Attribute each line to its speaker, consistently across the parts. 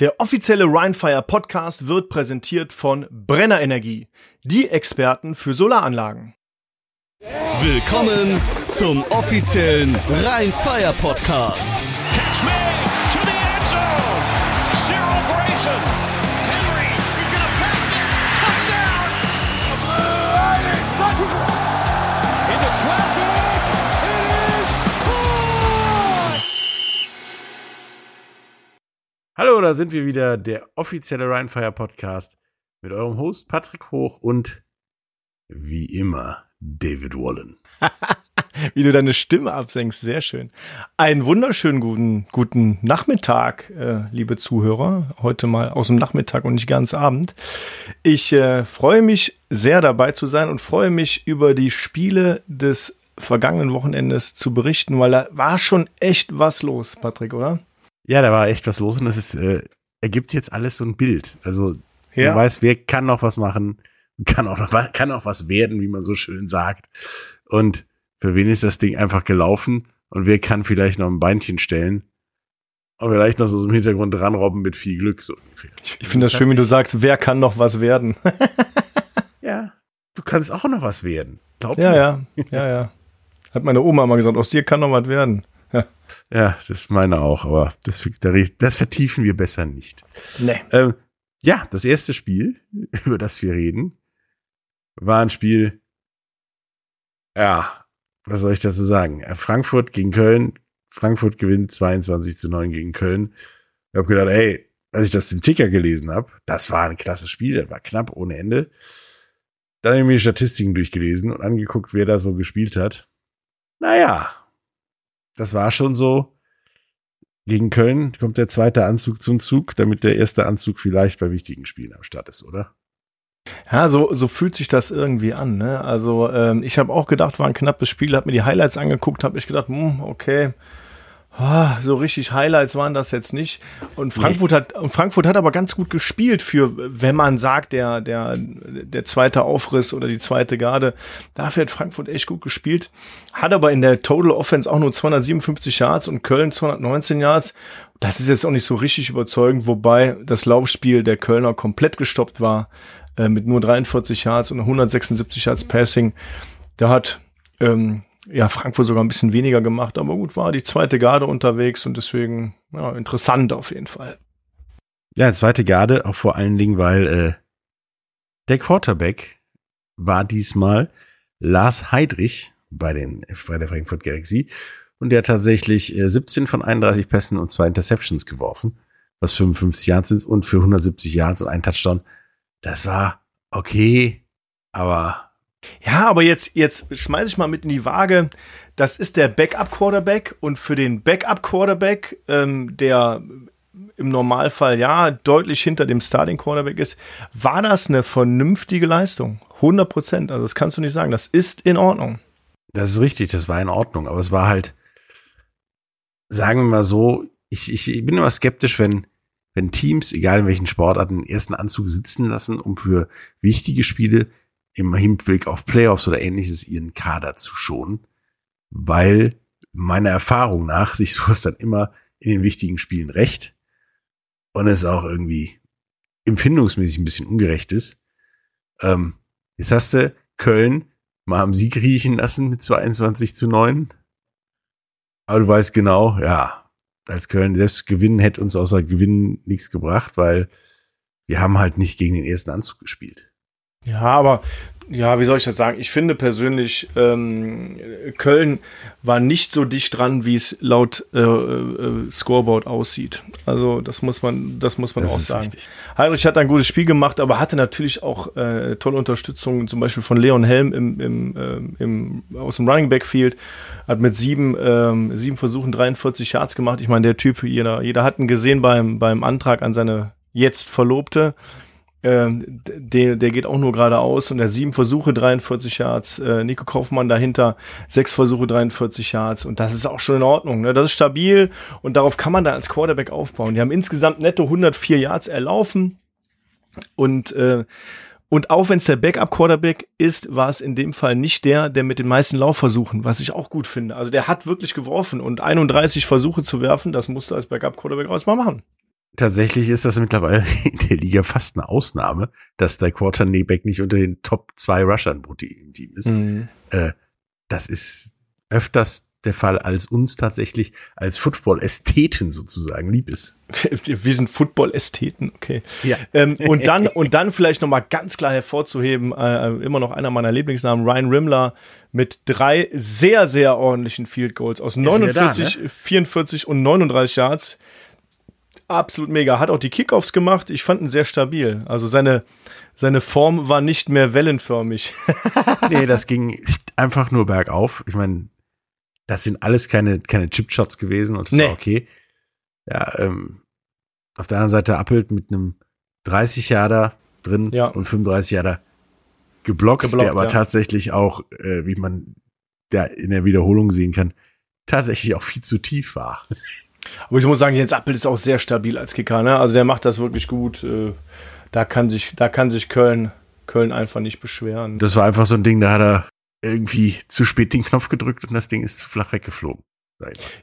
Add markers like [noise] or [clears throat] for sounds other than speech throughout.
Speaker 1: Der offizielle Rheinfire Podcast wird präsentiert von Brenner Energie, die Experten für Solaranlagen.
Speaker 2: Willkommen zum offiziellen Rheinfire Podcast.
Speaker 3: Catch me
Speaker 4: Hallo, da sind wir wieder, der offizielle Rheinfire Podcast mit eurem Host Patrick Hoch und wie immer David Wallen. [laughs]
Speaker 1: Wie du deine Stimme absenkst, sehr schön. Einen wunderschönen guten, guten Nachmittag, äh, liebe Zuhörer. Heute mal aus dem Nachmittag und nicht ganz Abend. Ich äh, freue mich sehr dabei zu sein und freue mich über die Spiele des vergangenen Wochenendes zu berichten, weil da war schon echt was los, Patrick, oder?
Speaker 4: Ja, da war echt was los und es ist, äh, ergibt jetzt alles so ein Bild. Also
Speaker 1: Ja.
Speaker 4: man weiß, wer kann noch was machen, kann auch noch kann auch was werden, wie man so schön sagt. Und für wen ist das Ding einfach gelaufen und wer kann vielleicht noch ein Beinchen stellen und vielleicht noch so im Hintergrund dranrobben mit viel Glück so ungefähr.
Speaker 1: Ich, ich finde das schön, wie du sagst, wer kann noch was werden? [laughs]
Speaker 4: Ja, du kannst auch noch was werden. Glaub
Speaker 1: ja,
Speaker 4: mir.
Speaker 1: ja, ja, ja. Hat meine Oma mal gesagt, aus dir kann noch was werden. Ja.
Speaker 4: Das ist meine auch, aber das, das vertiefen wir besser nicht.
Speaker 1: Nee.
Speaker 4: Ähm, ja, das erste Spiel, [laughs] über das wir reden, war ein Spiel, ja, was soll ich dazu sagen? Äh, Frankfurt gegen Köln. Frankfurt gewinnt 22 zu 9 gegen Köln. Ich habe gedacht, ey, als ich das im Ticker gelesen habe, das war ein klasse Spiel, das war knapp ohne Ende. Dann habe ich mir die Statistiken durchgelesen und angeguckt, wer da so gespielt hat. Naja, das war schon so. Gegen Köln kommt der zweite Anzug zum Zug, damit der erste Anzug vielleicht bei wichtigen Spielen am Start ist, oder?
Speaker 1: Ja, so, so fühlt sich das irgendwie an. Ne? Also ähm, ich habe auch gedacht, war ein knappes Spiel, habe mir die Highlights angeguckt, habe ich gedacht, hm, okay, so richtig Highlights waren das jetzt nicht. Und Frankfurt hat und Frankfurt hat aber ganz gut gespielt für, wenn man sagt, der der der zweite Aufriss oder die zweite Garde. Dafür hat Frankfurt echt gut gespielt, hat aber in der Total Offense auch nur 257 Yards und Köln 219 Yards. Das ist jetzt auch nicht so richtig überzeugend, wobei das Laufspiel der Kölner komplett gestoppt war äh, mit nur 43 Yards und 176 Yards Passing. Da hat ähm, ja Frankfurt sogar ein bisschen weniger gemacht, aber gut war die zweite Garde unterwegs und deswegen ja, interessant auf jeden Fall.
Speaker 4: Ja, zweite Garde, auch vor allen Dingen, weil äh, der Quarterback war diesmal Lars Heidrich bei, den, bei der Frankfurt Galaxy und der hat tatsächlich äh, 17 von 31 Pässen und zwei Interceptions geworfen, was 55 Yards sind und für 170 Yards und ein Touchdown. Das war okay, aber
Speaker 1: Ja, aber jetzt, jetzt schmeiße ich mal mit in die Waage. Das ist der Backup-Quarterback und für den Backup-Quarterback, ähm, der im Normalfall ja deutlich hinter dem Starting-Quarterback ist, war das eine vernünftige Leistung. 100 Prozent. Also das kannst du nicht sagen. Das ist in Ordnung.
Speaker 4: Das ist richtig, das war in Ordnung, aber es war halt, sagen wir mal so, ich, ich bin immer skeptisch, wenn, wenn Teams, egal in welchen Sportarten, den ersten Anzug sitzen lassen, um für wichtige Spiele im Hinblick auf Playoffs oder ähnliches ihren Kader zu schonen, weil meiner Erfahrung nach sich sowas dann immer in den wichtigen Spielen rächt und es auch irgendwie empfindungsmäßig ein bisschen ungerecht ist. Ähm, jetzt hast du Köln mal am Sieg riechen lassen mit 22 zu 9. Aber du weißt genau, ja, als Köln selbst gewinnen hätte uns außer Gewinnen nichts gebracht, weil wir haben halt nicht gegen den ersten Anzug gespielt.
Speaker 1: Ja, aber ja, wie soll ich das sagen? Ich finde persönlich, ähm, Köln war nicht so dicht dran, wie es laut äh, äh, Scoreboard aussieht. Also das muss man, das muss man
Speaker 4: Das
Speaker 1: auch sagen.
Speaker 4: richtig.
Speaker 1: Heinrich hat ein gutes Spiel gemacht, aber hatte natürlich auch äh, tolle Unterstützung, zum Beispiel von Leon Helm im, im, ähm, im, aus dem Running Backfield. Hat mit sieben, ähm, sieben Versuchen 43 Yards gemacht. Ich meine, der Typ, jeder, jeder hat ihn gesehen beim, beim Antrag an seine jetzt Verlobte. Ähm, der, der geht auch nur geradeaus und der sieben Versuche 43 Yards, äh, Nico Kaufmann dahinter sechs Versuche 43 Yards und das ist auch schon in Ordnung. Ne? Das ist stabil und darauf kann man da als Quarterback aufbauen. Die haben insgesamt netto 104 Yards erlaufen und äh, und auch wenn es der Backup-Quarterback ist, war es in dem Fall nicht der, der mit den meisten Laufversuchen, was ich auch gut finde. Also der hat wirklich geworfen und 31 Versuche zu werfen, das musst du als Backup-Quarterback erstmal machen.
Speaker 4: Tatsächlich ist das mittlerweile [laughs] in der Liga fast eine Ausnahme, dass der Quarterback nicht unter den Top zwei Rushern pro Team ist.
Speaker 1: Mhm.
Speaker 4: Äh, das ist öfters der Fall, als uns tatsächlich als Football-Ästheten sozusagen lieb ist. [laughs]
Speaker 1: Wir sind Football-Ästheten, okay.
Speaker 4: Ja.
Speaker 1: Ähm, und [laughs] dann und dann vielleicht noch mal ganz klar hervorzuheben, äh, immer noch einer meiner Lieblingsnamen, Ryan Rimmler mit drei sehr sehr ordentlichen Field Goals aus
Speaker 4: wieder
Speaker 1: 49,
Speaker 4: da, ne?
Speaker 1: 44 und 39 Yards. Absolut mega. Hat auch die Kickoffs gemacht. Ich fand ihn sehr stabil. Also seine seine Form war nicht mehr wellenförmig. [laughs] [laughs]
Speaker 4: Nee, das ging einfach nur bergauf. Ich meine, das sind alles keine, keine Chipshots gewesen und das
Speaker 1: Nee.
Speaker 4: war okay. Ja, ähm, auf der anderen Seite Appelt mit einem 30 Jahre drin
Speaker 1: Ja.
Speaker 4: und 35 Jahre geblockt,
Speaker 1: Geblockt,
Speaker 4: der aber
Speaker 1: ja.
Speaker 4: tatsächlich auch, äh, wie man da in der Wiederholung sehen kann, tatsächlich auch viel zu tief war.
Speaker 1: Aber ich muss sagen, Jens Appel ist auch sehr stabil als Kicker. Ne? Also der macht das wirklich gut. Äh, Da kann sich, da kann sich Köln, Köln einfach nicht beschweren.
Speaker 4: Das war einfach so ein Ding, da hat er irgendwie zu spät den Knopf gedrückt und das Ding ist zu flach weggeflogen.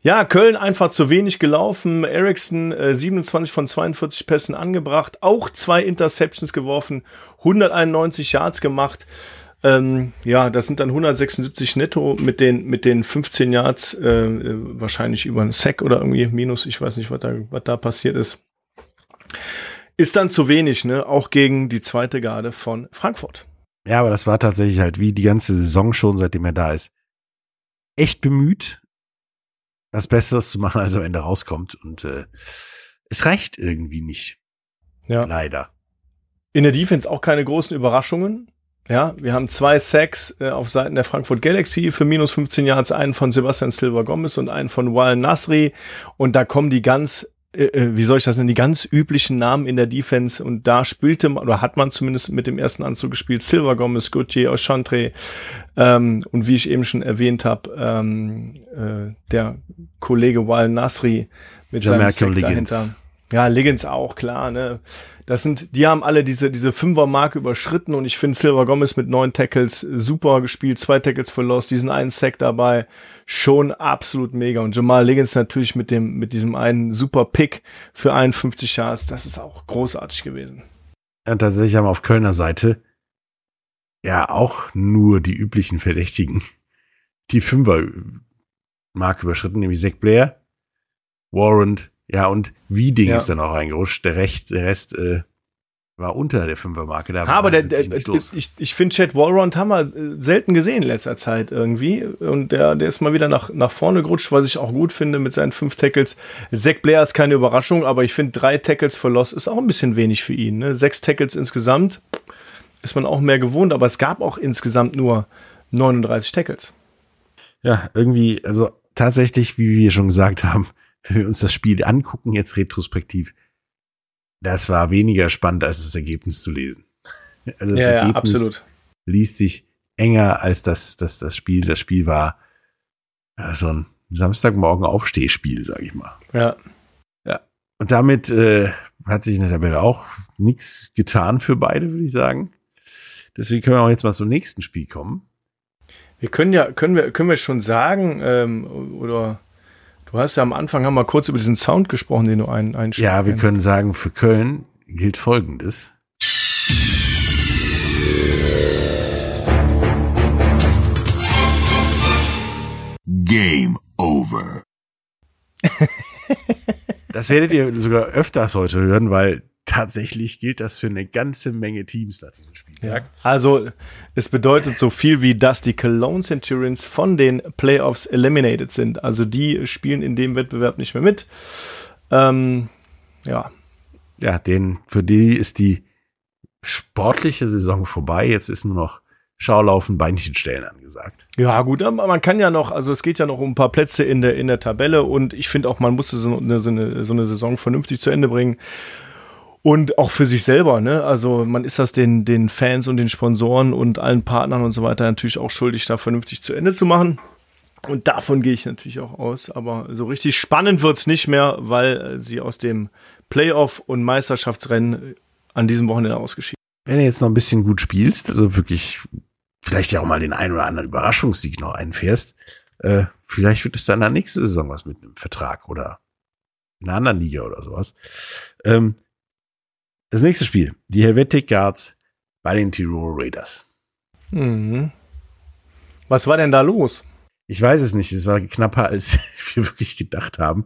Speaker 1: Ja, Köln einfach zu wenig gelaufen. Ericsson äh, 27 von 42 Pässen angebracht, auch zwei Interceptions geworfen, 191 Yards gemacht. Ähm, ja, das sind dann 176 netto mit den mit den 15 Yards äh, wahrscheinlich über einen Sack oder irgendwie minus. Ich weiß nicht, was da was da passiert ist. Ist dann zu wenig, ne? Auch gegen die zweite Garde von Frankfurt.
Speaker 4: Ja, aber das war tatsächlich halt wie die ganze Saison schon, seitdem er da ist. Echt bemüht, was Besseres zu machen, als am Ende rauskommt. Und äh, es reicht irgendwie nicht.
Speaker 1: Ja.
Speaker 4: Leider.
Speaker 1: In der Defense auch keine großen Überraschungen. Ja, wir haben zwei Sacks äh, auf Seiten der Frankfurt Galaxy für minus 15 Yards, einen von Sebastian Silva Gomez und einen von Wal Nasri. Und da kommen die ganz, äh, äh, wie soll ich das nennen, die ganz üblichen Namen in der Defense. Und da spielte man, oder hat man zumindest mit dem ersten Anzug gespielt, Silva Gomez, Gauthier, Ochantre. Ähm, und wie ich eben schon erwähnt habe, ähm, äh, der Kollege Wal Nasri mit seinem
Speaker 4: Jamarco
Speaker 1: Sack dahinter. Ja, Liggins auch, klar, ne. Das sind, die haben alle diese, diese Fünfer-Marke überschritten und ich finde Silver Gomez mit neun Tackles super gespielt, zwei Tackles for Loss, diesen einen Sack dabei, schon absolut mega. Und Jamal Liggins natürlich mit dem, mit diesem einen super Pick für 51 Yards, das ist auch großartig gewesen.
Speaker 4: Und tatsächlich haben auf Kölner Seite ja auch nur die üblichen Verdächtigen die Fünfer-Marke überschritten, nämlich Zach Blair, Warrant, ja, und Wieding
Speaker 1: Ja.
Speaker 4: ist dann auch reingerutscht. Der, Recht, der Rest äh, war unter der Fünfer-Marke. Da war
Speaker 1: Aber der,
Speaker 4: halt
Speaker 1: der,
Speaker 4: los.
Speaker 1: ich, ich finde Chad Wallrond haben wir äh, selten gesehen in letzter Zeit irgendwie. Und der, der ist mal wieder nach, nach vorne gerutscht, was ich auch gut finde mit seinen fünf Tackles. Zach Blair ist keine Überraschung, aber ich finde drei Tackles für Loss ist auch ein bisschen wenig für ihn. Ne? Sechs Tackles insgesamt ist man auch mehr gewohnt, aber es gab auch insgesamt nur 39 Tackles.
Speaker 4: Ja, irgendwie, also tatsächlich, wie wir schon gesagt haben, wenn wir uns das Spiel angucken, jetzt retrospektiv, das war weniger spannend, als das Ergebnis zu lesen. [laughs] Also das Ergebnis liest sich enger als das, das, das Spiel. Das Spiel war ja, so ein Samstagmorgen Aufstehspiel, sag ich mal.
Speaker 1: Ja.
Speaker 4: Und damit äh, hat sich in der Tabelle auch nichts getan für beide, würde ich sagen. Deswegen können wir auch jetzt mal zum nächsten Spiel kommen.
Speaker 1: Wir können ja, können wir, können wir schon sagen, ähm, oder du hast ja am Anfang haben wir kurz über diesen Sound gesprochen, den du ein, einspielst.
Speaker 4: Ja, wir können sagen, für Köln gilt Folgendes.
Speaker 5: Game over.
Speaker 4: Das werdet ihr sogar öfters heute hören, weil tatsächlich gilt das für eine ganze Menge Teams nach diesem Spieltag.
Speaker 1: Also, es bedeutet so viel wie, dass die Cologne Centurions von den Playoffs eliminated sind. Also, die spielen in dem Wettbewerb nicht mehr mit. Ähm, ja,
Speaker 4: Ja, den, für die ist die sportliche Saison vorbei. Jetzt ist nur noch Schaulaufen, Beinchen stellen angesagt.
Speaker 1: Ja, gut, aber man kann ja noch, also es geht ja noch um ein paar Plätze in der, in der Tabelle und ich finde auch, man musste so eine, so, eine, so eine Saison vernünftig zu Ende bringen. Und auch für sich selber, ne? Also man ist das den, den Fans und den Sponsoren und allen Partnern und so weiter natürlich auch schuldig, da vernünftig zu Ende zu machen. Und davon gehe ich natürlich auch aus. Aber so richtig spannend wird's nicht mehr, weil äh, sie aus dem Playoff- und Meisterschaftsrennen an diesem Wochenende ausgeschieden.
Speaker 4: Wenn du jetzt noch ein bisschen gut spielst, also wirklich vielleicht ja auch mal den einen oder anderen Überraschungssieg noch einfährst, äh, vielleicht wird es dann in der nächsten Saison was mit einem Vertrag oder in einer anderen Liga oder sowas. Ähm, das nächste Spiel, die Helvetic Guards bei den Tirol Raiders.
Speaker 1: Mhm. Was war denn da los?
Speaker 4: Ich weiß es nicht, es war knapper, als [laughs] wir wirklich gedacht haben,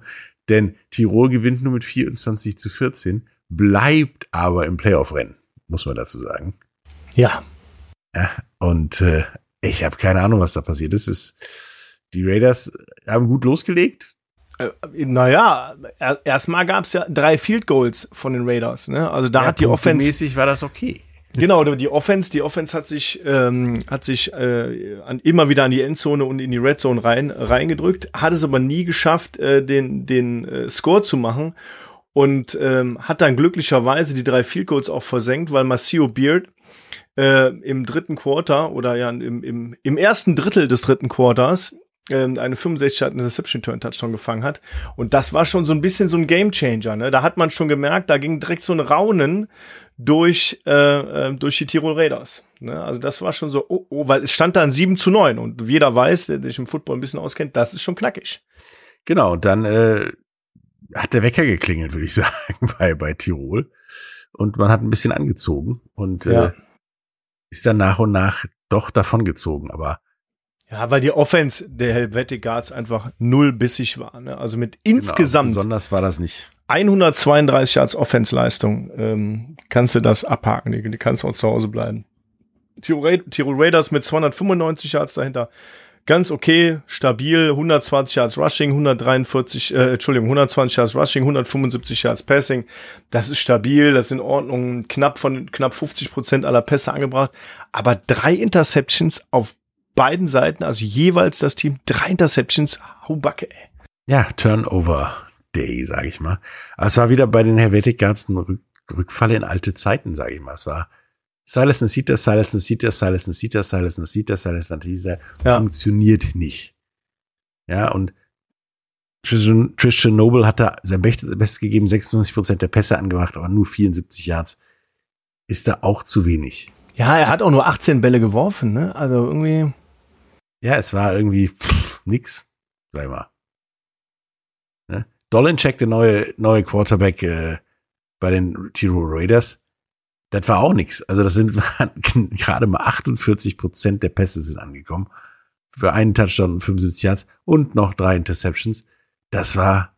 Speaker 4: denn Tirol gewinnt nur mit 24 zu 14, bleibt aber im Playoff-Rennen, muss man dazu sagen.
Speaker 1: Ja.
Speaker 4: Ja, und äh, ich habe keine Ahnung, was da passiert ist. Es, die Raiders haben gut losgelegt.
Speaker 1: Äh, naja, er, erstmal gab es ja drei Field Goals von den Raiders. Ne? Also da
Speaker 4: ja,
Speaker 1: hat die Offense.
Speaker 4: Mäßig war das okay.
Speaker 1: Genau, die Offense, die Offense hat sich, ähm, hat sich äh, an, immer wieder an die Endzone und in die Red Zone rein, reingedrückt, hat es aber nie geschafft, äh, den, den äh, Score zu machen und ähm, hat dann glücklicherweise die drei Field Goals auch versenkt, weil Marcio Beard äh, im dritten Quarter oder ja im, im, im ersten Drittel des dritten Quarters ähm, eine 65 Yard Interception Turn Touchdown gefangen hat und das war schon so ein bisschen so ein Game Changer, ne? Da hat man schon gemerkt, da ging direkt so ein Raunen durch äh, äh, durch die Tirol Raiders. Ne? Also das war schon so, oh, oh, weil es stand da ein 7 zu 9 und jeder weiß, der sich im Football ein bisschen auskennt, das ist schon knackig.
Speaker 4: Genau, und dann äh, hat der Wecker geklingelt, würde ich [laughs] sagen, bei, bei Tirol. Und man hat ein bisschen angezogen und
Speaker 1: Ja.
Speaker 4: äh, ist dann nach und nach doch davongezogen. Aber
Speaker 1: Ja, weil die Offense der Helvetic Guards einfach null bissig war. Ne? Also mit
Speaker 4: genau,
Speaker 1: insgesamt
Speaker 4: besonders war das nicht.
Speaker 1: 132 Yards Offensleistung ähm, kannst du das abhaken, die, die kannst du auch zu Hause bleiben. Tirol Raiders mit 295 Yards dahinter, ganz okay, stabil, 120 Yards Rushing, 143, äh, Entschuldigung, 120 Yards Rushing, 175 Yards Passing, das ist stabil, das ist in Ordnung, knapp von knapp 50 Prozent aller Pässe angebracht, aber drei Interceptions auf beiden Seiten, also jeweils das Team, drei Interceptions, hau Backe, ey.
Speaker 4: Ja, Turnover Day, sage ich mal. Aber es war wieder bei den Helvetic Guards ein Rück Rückfall in alte Zeiten, sage ich mal. Es war Silas Nasita, Silas Nasita, Silas Nasita, Silas Nasita, Silas Nasita.
Speaker 1: Ja.
Speaker 4: Funktioniert nicht. Ja, und Tristan, Tristan Noble hat da sein Bestes Bestes gegeben, 56 Prozent der Pässe angebracht, aber nur 74 Yards. Ist da auch zu wenig.
Speaker 1: Ja, er hat auch nur 18 Bälle geworfen, ne? Also irgendwie.
Speaker 4: Ja, es war irgendwie pff, nix, sag mal. Ne? Dolincheck, der neue, neue Quarterback äh, bei den Tirol Raiders, das war auch nix. Also das sind [laughs] gerade mal 48 Prozent der Pässe sind angekommen. Für einen Touchdown und 75 Yards und noch drei Interceptions. Das war,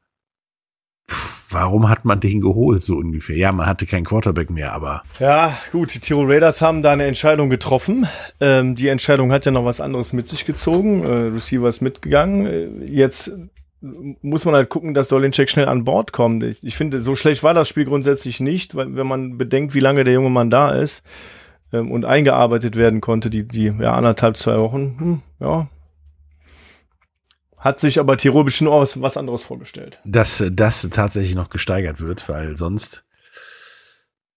Speaker 4: warum hat man den geholt, so ungefähr? Ja, man hatte keinen Quarterback mehr, aber
Speaker 1: Ja, gut, die Tirol Raiders haben da eine Entscheidung getroffen. Ähm, die Entscheidung hat ja noch was anderes mit sich gezogen. Äh, Receiver ist mitgegangen. Äh, jetzt muss man halt gucken, dass Dolincheck schnell an Bord kommt. Ich, ich finde, so schlecht war das Spiel grundsätzlich nicht, weil wenn man bedenkt, wie lange der junge Mann da ist ähm, und eingearbeitet werden konnte, die, die ja, anderthalb, zwei Wochen, hm, ja. Hat sich aber Tirol bestimmt auch was, anderes vorgestellt.
Speaker 4: dass das tatsächlich noch gesteigert wird, weil sonst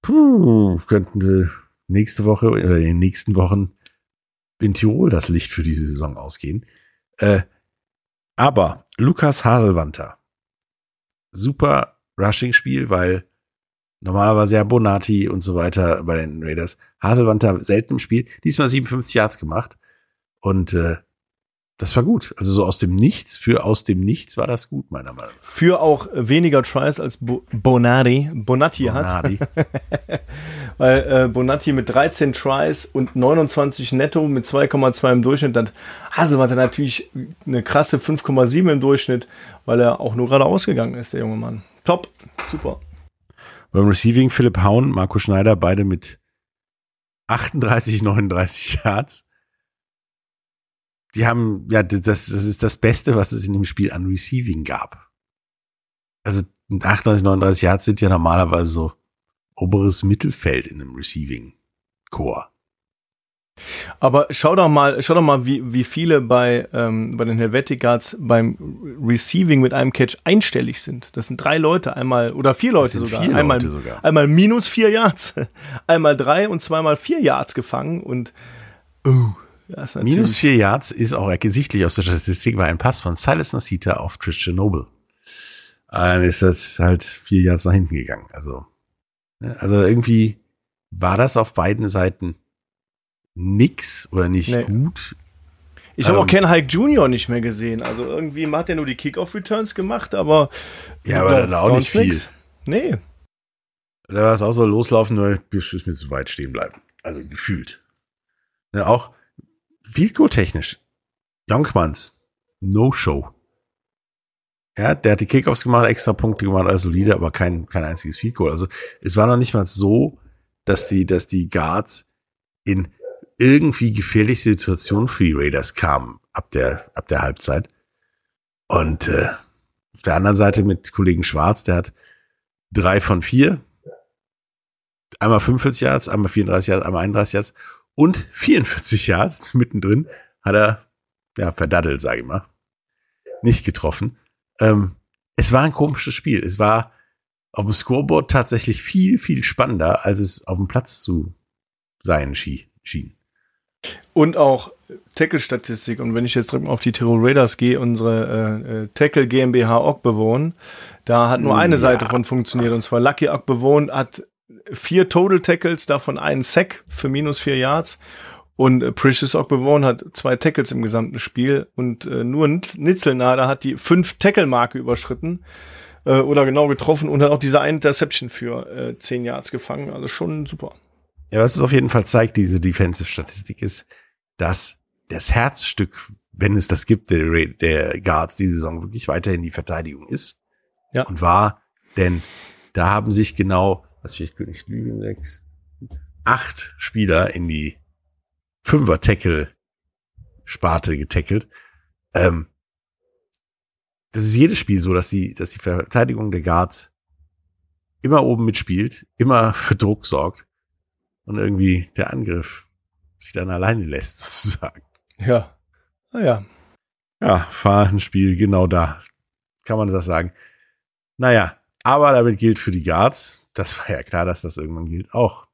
Speaker 4: puh, könnten wir nächste Woche oder in den nächsten Wochen in Tirol das Licht für diese Saison ausgehen. Äh, aber Lukas Haselwanter, super Rushing-Spiel, weil normalerweise ja Bonati und so weiter bei den Raiders. Haselwanter selten im Spiel, diesmal 57 Yards gemacht und äh, das war gut. Also so aus dem Nichts, für aus dem Nichts war das gut, meiner Meinung nach.
Speaker 1: Für auch weniger Tries als Bo Bonari, Bonatti hat.
Speaker 4: Bonati. [laughs]
Speaker 1: Weil äh, Bonatti mit 13 Tries und 29 netto mit 2,2 im Durchschnitt, dann Haselmann hat natürlich eine krasse 5,7 im Durchschnitt, weil er auch nur gerade ausgegangen ist, der junge Mann. Top, super.
Speaker 4: Beim Receiving Philipp Haun, Marco Schneider, beide mit 38, 39 Yards. Die haben, ja, das, das ist das Beste, was es in dem Spiel an Receiving gab. Also 38, 39 Yards sind ja normalerweise so oberes Mittelfeld in einem Receiving Core.
Speaker 1: Aber schau doch mal, schau doch mal, wie, wie viele bei, ähm, bei den Helvetic Guards beim Receiving mit einem Catch einstellig sind. Das sind drei Leute, einmal, oder vier Leute sogar.
Speaker 4: vier
Speaker 1: einmal,
Speaker 4: Leute sogar.
Speaker 1: einmal minus vier Yards. [laughs] einmal drei und zweimal vier Yards gefangen und, natürlich-
Speaker 4: Minus vier Yards ist auch ersichtlich aus der Statistik, war ein Pass von Silas Nasita auf Christian Noble. Dann ist das halt vier Yards nach hinten gegangen. Also, ne, also irgendwie war das auf beiden Seiten nix oder nicht
Speaker 1: Nee.
Speaker 4: gut.
Speaker 1: Ich habe
Speaker 4: Ähm,
Speaker 1: auch Ken Hike Jr. nicht mehr gesehen. Also irgendwie hat er nur die Kickoff-Returns gemacht, aber.
Speaker 4: Ja, aber dann auch nicht viel.
Speaker 1: nix. Nee.
Speaker 4: Da war es auch so loslaufen, nur bis bis mir zu weit stehen bleiben. Also gefühlt. Ja, auch Field technisch. Jonkmans, No Show. Ja, der hat die Kickoffs gemacht, extra Punkte gemacht, alles solide, aber kein, kein einziges Field Goal. Also es war noch nicht mal so, dass die, dass die Guards in irgendwie gefährliche Situationen für die Raiders kamen ab der, ab der Halbzeit. Und äh, auf der anderen Seite mit Kollegen Schwarz, der hat drei von vier, einmal 45 Yards, einmal 34 Yards, einmal 31 Yards und 44 Yards [laughs] mittendrin hat er, ja, verdaddelt, sage ich mal. Nicht getroffen. Ähm, es war ein komisches Spiel. Es war auf dem Scoreboard tatsächlich viel, viel spannender, als es auf dem Platz zu sein schie- schien.
Speaker 1: Und auch Tackle-Statistik. Und wenn ich jetzt direkt mal auf die Tirol Raiders gehe, unsere äh, äh, Tackle GmbH Ogbewohn, da hat nur eine
Speaker 4: Ja.
Speaker 1: Seite von funktioniert. Und zwar Lucky Ogbewohn hat vier Total Tackles, davon einen Sack für minus vier Yards. Und äh, Precious Ogbewohn hat zwei Tackles im gesamten Spiel. Und äh, nur Nitz- Nitzelnader hat die fünf Tackle-Marke überschritten. Äh, oder genau getroffen und hat auch diese eine Interception für äh, zehn Yards gefangen. Also schon super.
Speaker 4: Ja, was es auf jeden Fall zeigt, diese Defensive-Statistik, ist, dass das Herzstück, wenn es das gibt, der, der Guards die Saison wirklich weiterhin die Verteidigung ist.
Speaker 1: Ja.
Speaker 4: Und war, denn da haben sich genau, was ich nicht lügen, sechs, acht Spieler in die Fünfer-Tackle-Sparte getackelt. Ähm, das ist jedes Spiel so, dass die, dass die Verteidigung der Guards immer oben mitspielt, immer [laughs] für Druck sorgt und irgendwie der Angriff sich dann alleine lässt, [laughs] sozusagen.
Speaker 1: Ja. Naja.
Speaker 4: Ja, Fahnenspiel, genau da. Kann man das sagen. Naja, aber damit gilt für die Guards, das war ja klar, dass das irgendwann gilt, auch.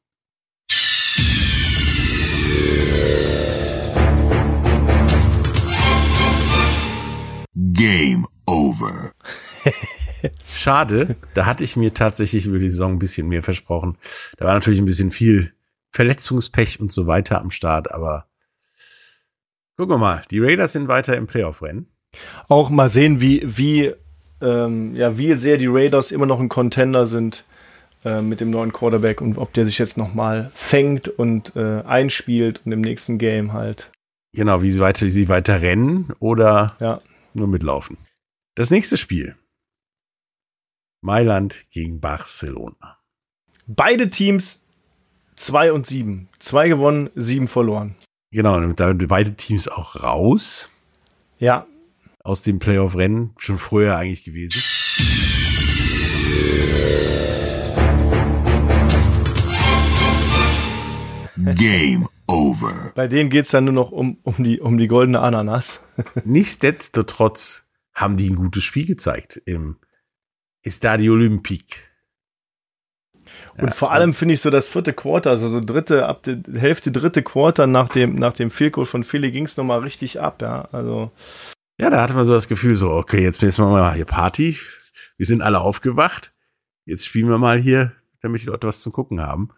Speaker 5: Game over. [laughs]
Speaker 4: Schade, da hatte ich mir tatsächlich über die Saison ein bisschen mehr versprochen. Da war natürlich ein bisschen viel Verletzungspech und so weiter am Start, aber gucken wir mal, die Raiders sind weiter im Playoff-Rennen.
Speaker 1: auch mal sehen, wie, wie, ähm, ja, wie sehr die Raiders immer noch ein Contender sind äh, mit dem neuen Quarterback und ob der sich jetzt noch mal fängt und äh, einspielt und im nächsten Game halt.
Speaker 4: Genau, wie sie weiter, wie sie weiter rennen oder
Speaker 1: Ja.
Speaker 4: nur mitlaufen. Das nächste Spiel. Mailand gegen Barcelona.
Speaker 1: Beide Teams 2 und 7. Zwei gewonnen, sieben verloren.
Speaker 4: Genau, und da sind beide Teams auch raus
Speaker 1: Ja,
Speaker 4: aus dem Playoff-Rennen, schon früher eigentlich gewesen.
Speaker 5: Game over.
Speaker 1: bei denen geht's dann nur noch um, um, die, um die goldene Ananas. [laughs]
Speaker 4: Nichtsdestotrotz haben die ein gutes Spiel gezeigt im Estadio Olympique.
Speaker 1: Und vor allem finde ich so das vierte Quarter, also so dritte, ab der Hälfte dritte Quarter nach dem, nach dem Goal von Philly ging's noch mal richtig ab, ja. Also,
Speaker 4: Ja, da hatte man so das Gefühl, so, okay, jetzt jetzt machen wir mal hier Party. Wir sind alle aufgewacht. Jetzt spielen wir mal hier, damit die Leute was zum Gucken haben.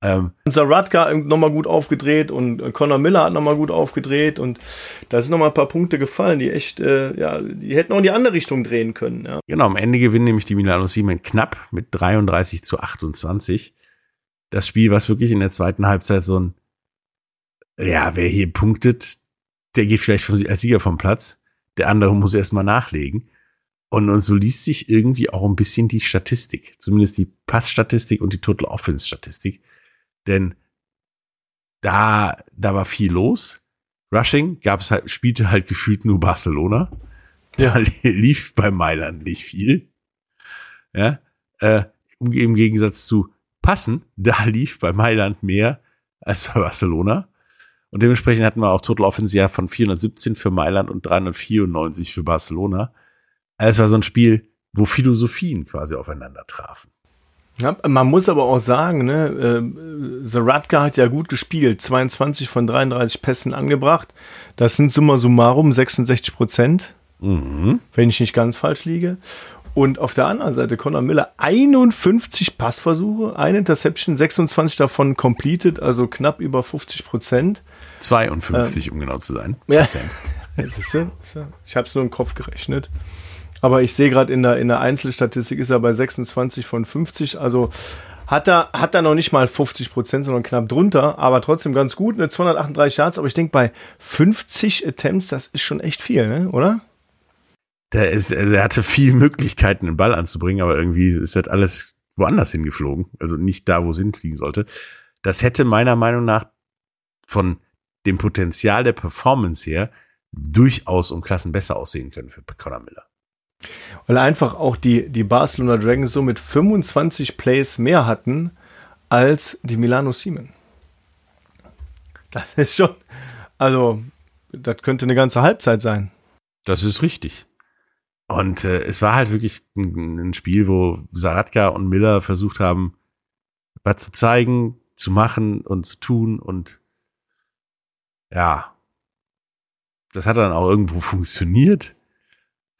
Speaker 4: Ähm,
Speaker 1: unser Rutger nochmal gut aufgedreht und äh, Conor Miller hat nochmal gut aufgedreht und da sind nochmal ein paar Punkte gefallen, die echt, äh, ja, die hätten auch in die andere Richtung drehen können, ja.
Speaker 4: Genau, am Ende gewinnen nämlich die Milano Siemen knapp mit 33 zu 28. Das Spiel, was wirklich in der zweiten Halbzeit so ein, ja, wer hier punktet, der geht vielleicht vom- als Sieger vom Platz. Der andere muss erstmal nachlegen. Und, und so liest sich irgendwie auch ein bisschen die Statistik, zumindest die Passstatistik und die Total Offense Statistik. Denn da, da war viel los. Rushing gab es halt, spielte halt gefühlt nur Barcelona. Da [laughs] lief bei Mailand nicht viel. Ja, äh, im, im Gegensatz zu Passen, [laughs] da lief bei Mailand mehr als bei Barcelona. Und dementsprechend hatten wir auch Total Offense ja von 417 für Mailand und 394 für Barcelona. Also es war so ein Spiel, wo Philosophien quasi aufeinander trafen.
Speaker 1: ja. Man muss aber auch sagen, ne, äh, The Rutger hat ja gut gespielt, 22 von 33 Pässen angebracht. Das sind summa summarum 66 Prozent.
Speaker 4: Mhm.
Speaker 1: wenn ich nicht ganz falsch liege. Und auf der anderen Seite Conor Miller 51 Passversuche, ein Interception, 26 davon completed, also knapp über 50 Prozent.
Speaker 4: 52, um genau zu sein.
Speaker 1: Ja. [laughs] Ich habe es nur im Kopf gerechnet. Aber ich sehe gerade in der, in der Einzelstatistik ist er bei 26 von 50. Also hat er, hat er noch nicht mal 50 Prozent, sondern knapp drunter. Aber trotzdem ganz gut. Eine 238 Yards. Aber ich denke, bei 50 Attempts, das ist schon echt viel, ne? oder?
Speaker 4: Der ist, also er hatte viele Möglichkeiten, den Ball anzubringen, aber irgendwie ist das alles woanders hingeflogen. Also nicht da, wo es hinfliegen sollte. Das hätte meiner Meinung nach von dem Potenzial der Performance her durchaus um Klassen besser aussehen können für Conor Miller.
Speaker 1: Weil einfach auch die, die Barcelona Dragons so mit 25 Plays mehr hatten als die Milano Siemen. Das ist schon, also, das könnte eine ganze Halbzeit sein.
Speaker 4: Das ist richtig. Und äh, es war halt wirklich ein, ein Spiel, wo Saratka und Miller versucht haben, was zu zeigen, zu machen und zu tun und ja, das hat dann auch irgendwo funktioniert.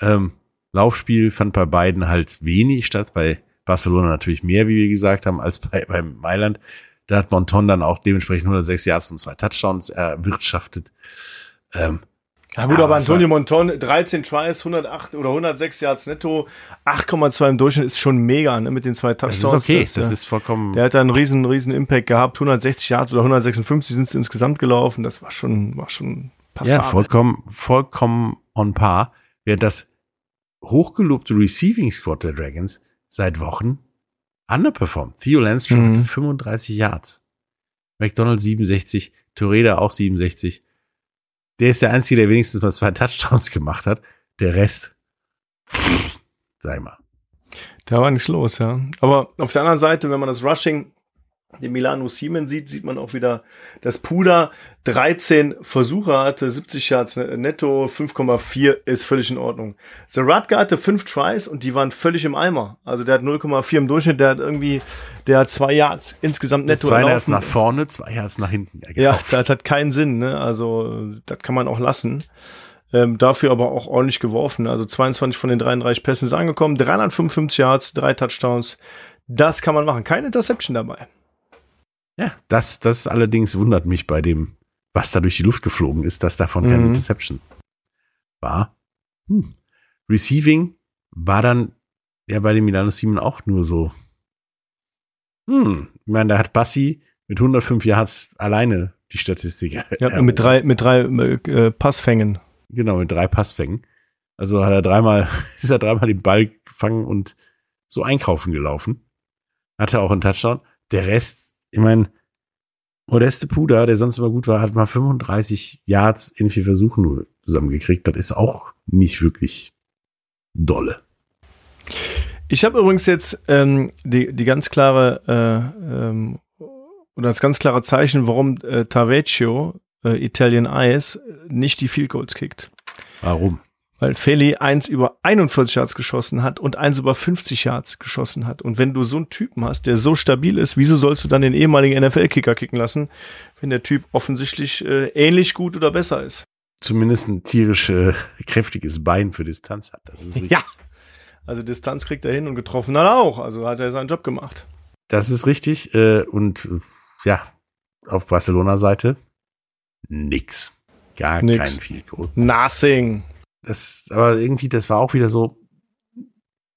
Speaker 4: Ähm, Laufspiel fand bei beiden halt wenig statt, bei Barcelona natürlich mehr, wie wir gesagt haben, als bei, beim Mailand. Da hat Monton dann auch dementsprechend 106 Yards und zwei Touchdowns erwirtschaftet. Ähm,
Speaker 1: Ja gut,
Speaker 4: Ja,
Speaker 1: aber
Speaker 4: war-
Speaker 1: Antonio Monton, 13 Tries, 108 oder 106 Yards netto, 8,2 im Durchschnitt ist schon mega, ne, mit den zwei
Speaker 4: das
Speaker 1: Touchdowns.
Speaker 4: ist okay,
Speaker 1: Das,
Speaker 4: das
Speaker 1: ja.
Speaker 4: ist vollkommen,
Speaker 1: Der hat da einen riesen, riesen Impact gehabt. 160 Yards oder 156 sind es insgesamt gelaufen. Das war schon, war schon passabel.
Speaker 4: ja, vollkommen, vollkommen on par. Während das hochgelobte Receiving Squad der Dragons seit Wochen underperformed. Theo Landstrom
Speaker 1: Mhm.
Speaker 4: hatte 35 Yards. McDonald 67, Toreda auch 67. Der ist der Einzige, der wenigstens mal zwei Touchdowns [laughs] gemacht hat. Der Rest, sei mal.
Speaker 1: Da war nichts los, ja. Aber auf der anderen Seite, wenn man das Rushing den Milano Siemen sieht, sieht man auch wieder, dass Puda 13 Versuche hatte, 70 Yards netto, 5,4 ist völlig in Ordnung. Zaratka hatte 5 Tries und die waren völlig im Eimer. Also der hat 0,4 im Durchschnitt, der hat irgendwie, der hat 2 Yards insgesamt netto
Speaker 4: zwei Yards
Speaker 1: erlaufen.
Speaker 4: nach vorne, zwei Yards nach hinten.
Speaker 1: Ja, das hat keinen Sinn, ne? Also, das kann man auch lassen. Ähm, dafür aber auch ordentlich geworfen. Also 22 von den 33 Pässen ist angekommen, 355 Yards, drei Touchdowns. Das kann man machen. Keine Interception dabei.
Speaker 4: Ja, das, das allerdings wundert mich bei dem, was da durch die Luft geflogen ist, dass davon keine
Speaker 1: Mhm.
Speaker 4: Interception war. Hm. Receiving war dann ja bei dem Milano Siemen auch nur so. Hm, ich meine, da hat Bassi mit 105 Yards alleine die Statistik.
Speaker 1: Ja, [laughs]
Speaker 4: erobert.
Speaker 1: mit drei, mit drei äh, Passfängen.
Speaker 4: Genau, mit drei Passfängen. Also hat er dreimal, [laughs] ist er dreimal den Ball gefangen und so einkaufen gelaufen. Hatte auch einen Touchdown. Der Rest, ich meine, Modeste Puder, der sonst immer gut war, hat mal 35 Yards in vier Versuchen nur zusammengekriegt. Das ist auch nicht wirklich dolle.
Speaker 1: Ich habe übrigens jetzt ähm, die, die ganz klare äh, ähm, oder das ganz klare Zeichen, warum äh, Tavecchio, äh, Italian Eyes, nicht die Field Goals kickt.
Speaker 4: Warum?
Speaker 1: Weil Feli eins über 41 Yards geschossen hat und eins über 50 Yards geschossen hat. Und wenn du so einen Typen hast, der so stabil ist, wieso sollst du dann den ehemaligen NFL-Kicker kicken lassen, wenn der Typ offensichtlich äh, ähnlich gut oder besser ist?
Speaker 4: Zumindest ein tierisch äh, kräftiges Bein für Distanz hat. Das ist richtig.
Speaker 1: Ja. Also Distanz kriegt er hin und getroffen hat er auch. Also hat er seinen Job gemacht.
Speaker 4: Das ist richtig. Äh, und ja, auf Barcelona-Seite nix. Gar
Speaker 1: Nix.
Speaker 4: kein Field Goal.
Speaker 1: Nothing.
Speaker 4: Das, aber irgendwie, das war auch wieder so,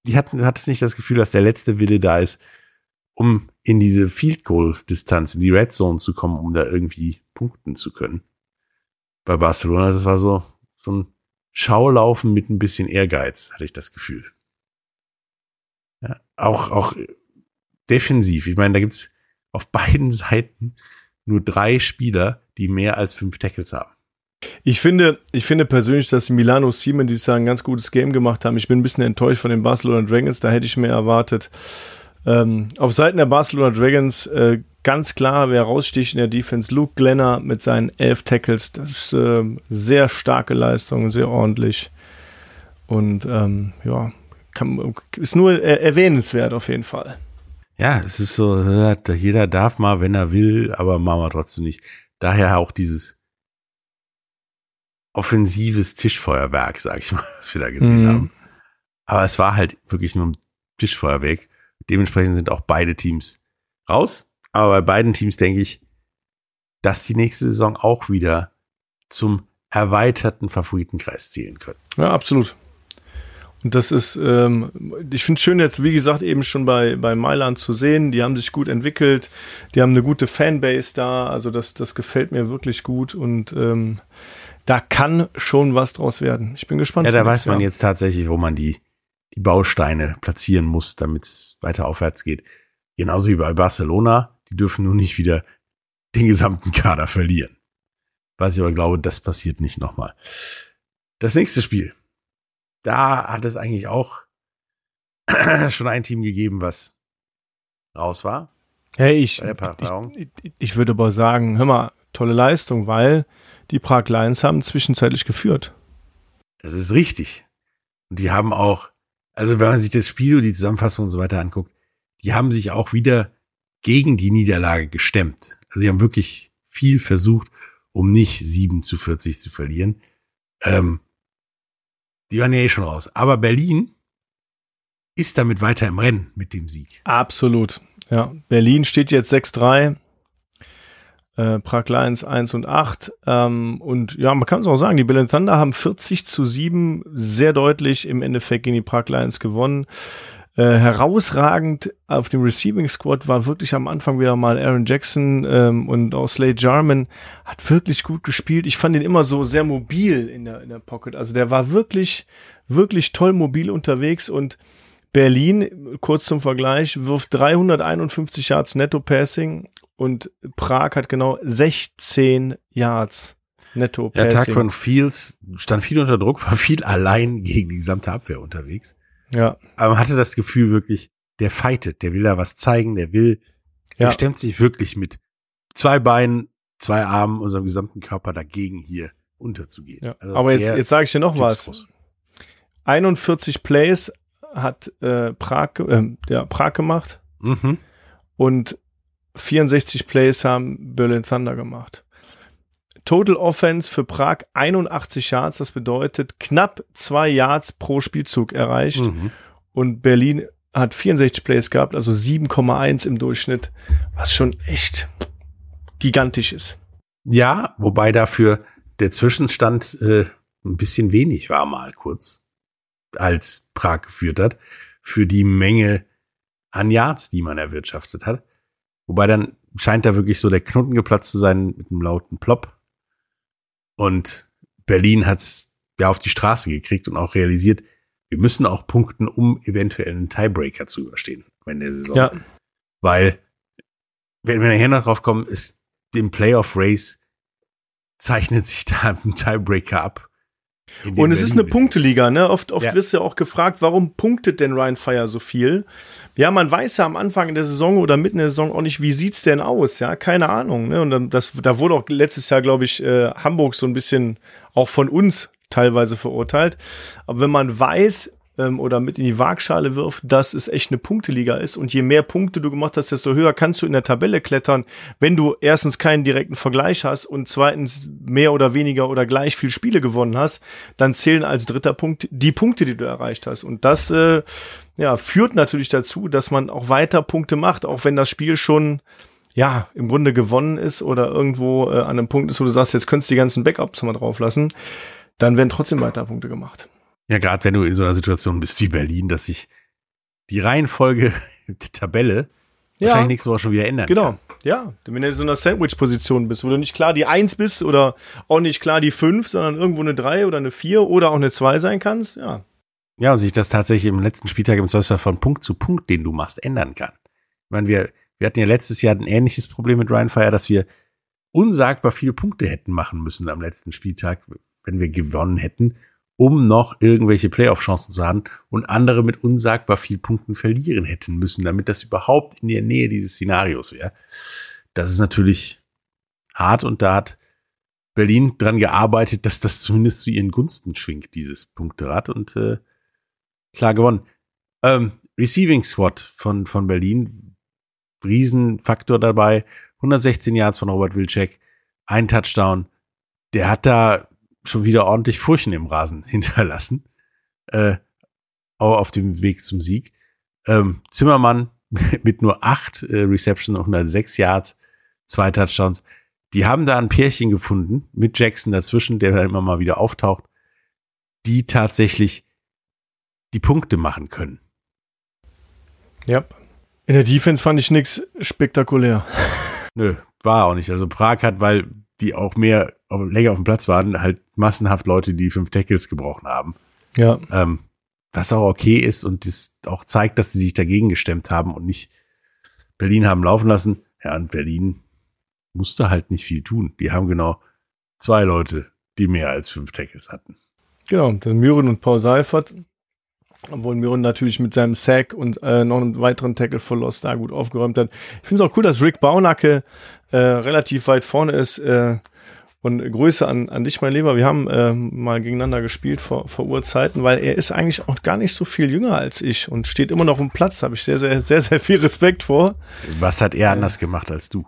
Speaker 4: die hatten, hat es nicht das Gefühl, dass der letzte Wille da ist, um in diese Field Goal Distanz, in die Red Zone zu kommen, um da irgendwie punkten zu können. Bei Barcelona, das war so, so ein Schaulaufen mit ein bisschen Ehrgeiz, hatte ich das Gefühl. Ja, auch, auch defensiv. Ich meine, da gibt's auf beiden [laughs] Seiten nur drei Spieler, die mehr als fünf Tackles haben.
Speaker 1: Ich finde, ich finde persönlich, dass die Milano Siemen dieses Jahr ein ganz gutes Game gemacht haben. Ich bin ein bisschen enttäuscht von den Barcelona Dragons, da hätte ich mehr erwartet. Ähm, auf Seiten der Barcelona Dragons äh, ganz klar, wer raussticht in der Defense, Luke Glenner mit seinen elf Tackles. Das ist äh, sehr starke Leistung, sehr ordentlich. Und ähm, ja, kann, ist nur äh, erwähnenswert auf jeden Fall.
Speaker 4: Ja, es ist so, jeder darf mal, wenn er will, aber machen wir trotzdem nicht. Daher auch dieses offensives Tischfeuerwerk, sag ich mal, [laughs] was wir da gesehen
Speaker 1: Mhm.
Speaker 4: haben. Aber es war halt wirklich nur ein Tischfeuerwerk. Dementsprechend sind auch beide Teams raus. Aber bei beiden Teams denke ich, dass die nächste Saison auch wieder zum erweiterten Favoritenkreis zählen können.
Speaker 1: Ja, absolut. Und das ist, ähm, ich finde es schön jetzt, wie gesagt, eben schon bei, bei Mailand zu sehen. Die haben sich gut entwickelt, die haben eine gute Fanbase da, also das, das gefällt mir wirklich gut und ähm, da kann schon was draus werden. Ich bin gespannt.
Speaker 4: Ja, da weiß man
Speaker 1: Jahr.
Speaker 4: jetzt tatsächlich, wo man die, die Bausteine platzieren muss, damit es weiter aufwärts geht. Genauso wie bei Barcelona. Die dürfen nur nicht wieder den gesamten Kader verlieren. Was ich aber glaube, das passiert nicht nochmal. Das nächste Spiel. Da hat es eigentlich auch [clears throat] schon ein Team gegeben, was raus war.
Speaker 1: Hey, ich, ich, ich, ich würde aber sagen, hör mal, tolle Leistung, weil die Prag Lions haben zwischenzeitlich geführt.
Speaker 4: Das ist richtig. Und die haben auch, also wenn man sich das Spiel, die Zusammenfassung und so weiter anguckt, die haben sich auch wieder gegen die Niederlage gestemmt. Also sie haben wirklich viel versucht, um nicht 7 zu 40 zu verlieren. Ähm, die waren ja eh schon raus. Aber Berlin ist damit weiter im Rennen mit dem Sieg.
Speaker 1: Absolut. Ja, Berlin steht jetzt 6-3. Äh, Prag Lions 1 und 8. Ähm, und ja, man kann es auch sagen, die Berlin Thunder haben 40 zu 7 sehr deutlich im Endeffekt gegen die Prag Lions gewonnen. Äh, herausragend auf dem Receiving Squad war wirklich am Anfang wieder mal Aaron Jackson ähm, und auch Slade Jarman hat wirklich gut gespielt. Ich fand ihn immer so sehr mobil in der, in der Pocket. Also der war wirklich, wirklich toll mobil unterwegs und Berlin, kurz zum Vergleich, wirft 351 Yards Netto Passing und Prag hat genau 16 Yards Netto
Speaker 4: Ja,
Speaker 1: Passing.
Speaker 4: Taquan Fields stand viel unter Druck, [laughs] war viel allein gegen die gesamte Abwehr unterwegs.
Speaker 1: Ja,
Speaker 4: Aber man hatte das Gefühl wirklich, der fightet, der will da was zeigen, der will, der
Speaker 1: Ja.
Speaker 4: stemmt sich wirklich mit zwei Beinen, zwei Armen, unserem gesamten Körper dagegen hier unterzugehen.
Speaker 1: ja.
Speaker 4: Also
Speaker 1: aber jetzt,
Speaker 4: der
Speaker 1: jetzt sage ich dir noch was.
Speaker 4: groß.
Speaker 1: 41 Plays hat äh, Prag, äh, ja, Prag gemacht
Speaker 4: Mhm.
Speaker 1: und 64 Plays haben Berlin Thunder gemacht. Total Offense für Prag 81 Yards, das bedeutet knapp zwei Yards pro Spielzug erreicht.
Speaker 4: Mhm.
Speaker 1: Und Berlin hat 64 Plays gehabt, also 7,1 im Durchschnitt, was schon echt gigantisch ist.
Speaker 4: Ja, wobei dafür der Zwischenstand äh, ein bisschen wenig war mal kurz, als Prag geführt hat, für die Menge an Yards, die man erwirtschaftet hat. Wobei dann scheint da wirklich so der Knoten geplatzt zu sein mit einem lauten Plop. Und Berlin hat's ja auf die Straße gekriegt und auch realisiert, wir müssen auch punkten, um eventuell einen Tiebreaker zu überstehen am Ende der Saison.
Speaker 1: Ja,
Speaker 4: Weil, wenn wir nachher noch drauf kommen, ist dem Playoff Race zeichnet sich da ein Tiebreaker ab.
Speaker 1: Und es ist eine
Speaker 4: Berlin-
Speaker 1: Punkteliga, ne? Oft, oft
Speaker 4: Ja.
Speaker 1: wirst du ja auch gefragt, warum punktet denn Ryan Fire so viel? Ja, man weiß ja am Anfang der Saison oder mitten in der Saison auch nicht, wie sieht's denn aus? Ja, keine Ahnung, ne? Und das, da wurde auch letztes Jahr, glaube ich, äh, Hamburg so ein bisschen auch von uns teilweise verurteilt. Aber wenn man weiß, ähm, oder mit in die Waagschale wirft, dass es echt eine Punkteliga ist und je mehr Punkte du gemacht hast, desto höher kannst du in der Tabelle klettern, wenn du erstens keinen direkten Vergleich hast und zweitens mehr oder weniger oder gleich viel Spiele gewonnen hast, dann zählen als dritter Punkt die Punkte, die du erreicht hast. Und das äh, ja, führt natürlich dazu, dass man auch weiter Punkte macht, auch wenn das Spiel schon ja, im Grunde gewonnen ist oder irgendwo äh, an einem Punkt ist, wo du sagst, jetzt könntest du die ganzen Backups mal drauf lassen, dann werden trotzdem weiter Punkte gemacht.
Speaker 4: Ja, gerade wenn du in so einer Situation bist wie Berlin, dass sich die Reihenfolge [laughs] der Tabelle wahrscheinlich nächste Woche schon wieder ändern
Speaker 1: Genau,
Speaker 4: kann.
Speaker 1: ja. Wenn du in so einer Sandwich-Position bist, wo du nicht klar die Eins bist oder auch nicht klar die Fünf, sondern irgendwo eine Drei oder eine Vier oder auch eine Zwei sein kannst, ja.
Speaker 4: Ja, und sich das tatsächlich im letzten Spieltag im Zweifelsfall von Punkt zu Punkt, den du machst, ändern kann. Ich meine, wir, wir hatten ja letztes Jahr ein ähnliches Problem mit Ryan Fire, dass wir unsagbar viele Punkte hätten machen müssen am letzten Spieltag, wenn wir gewonnen hätten, um noch irgendwelche Playoff-Chancen zu haben und andere mit unsagbar viel Punkten verlieren hätten müssen, damit das überhaupt in der Nähe dieses Szenarios wäre. Das ist natürlich hart und da hat Berlin dran gearbeitet, dass das zumindest zu ihren Gunsten schwingt, dieses Punkterad und äh, klar gewonnen. Ähm, Receiving Squad von, von Berlin, Riesenfaktor dabei, 116 Yards von Robert Wilczek, ein Touchdown. Der hat da schon wieder ordentlich Furchen im Rasen [laughs] hinterlassen. Äh, auch auf dem Weg zum Sieg. Ähm, Zimmermann [laughs] mit nur acht äh, Receptions und 106 Yards, zwei Touchdowns. Die haben da ein Pärchen gefunden mit Jackson dazwischen, der dann immer mal wieder auftaucht, die tatsächlich die Punkte machen können.
Speaker 1: Ja. In der Defense fand ich nichts spektakulär. [laughs]
Speaker 4: Nö, war auch nicht. Also Prag hat, weil die auch mehr länger auf dem Platz waren, halt massenhaft Leute, die fünf Tackles gebrochen haben.
Speaker 1: Ja.
Speaker 4: Ähm, was auch okay ist und das auch zeigt, dass sie sich dagegen gestemmt haben und nicht Berlin haben laufen lassen. Ja, und Berlin musste halt nicht viel tun. Die haben genau zwei Leute, die mehr als fünf Tackles hatten.
Speaker 1: Genau, dann Müren und Paul Seifert. Obwohl Müren natürlich mit seinem Sack und äh, noch einen weiteren Tackle-Verlust da gut aufgeräumt hat. Ich finde es auch cool, dass Rick Baunacke äh, relativ weit vorne ist. Äh, und Grüße an, an dich, mein Lieber. Wir haben äh, mal gegeneinander gespielt vor, vor Urzeiten, weil er ist eigentlich auch gar nicht so viel jünger als ich und steht immer noch im Platz. Da habe ich sehr, sehr, sehr, sehr viel Respekt vor.
Speaker 4: Was hat er anders gemacht als du?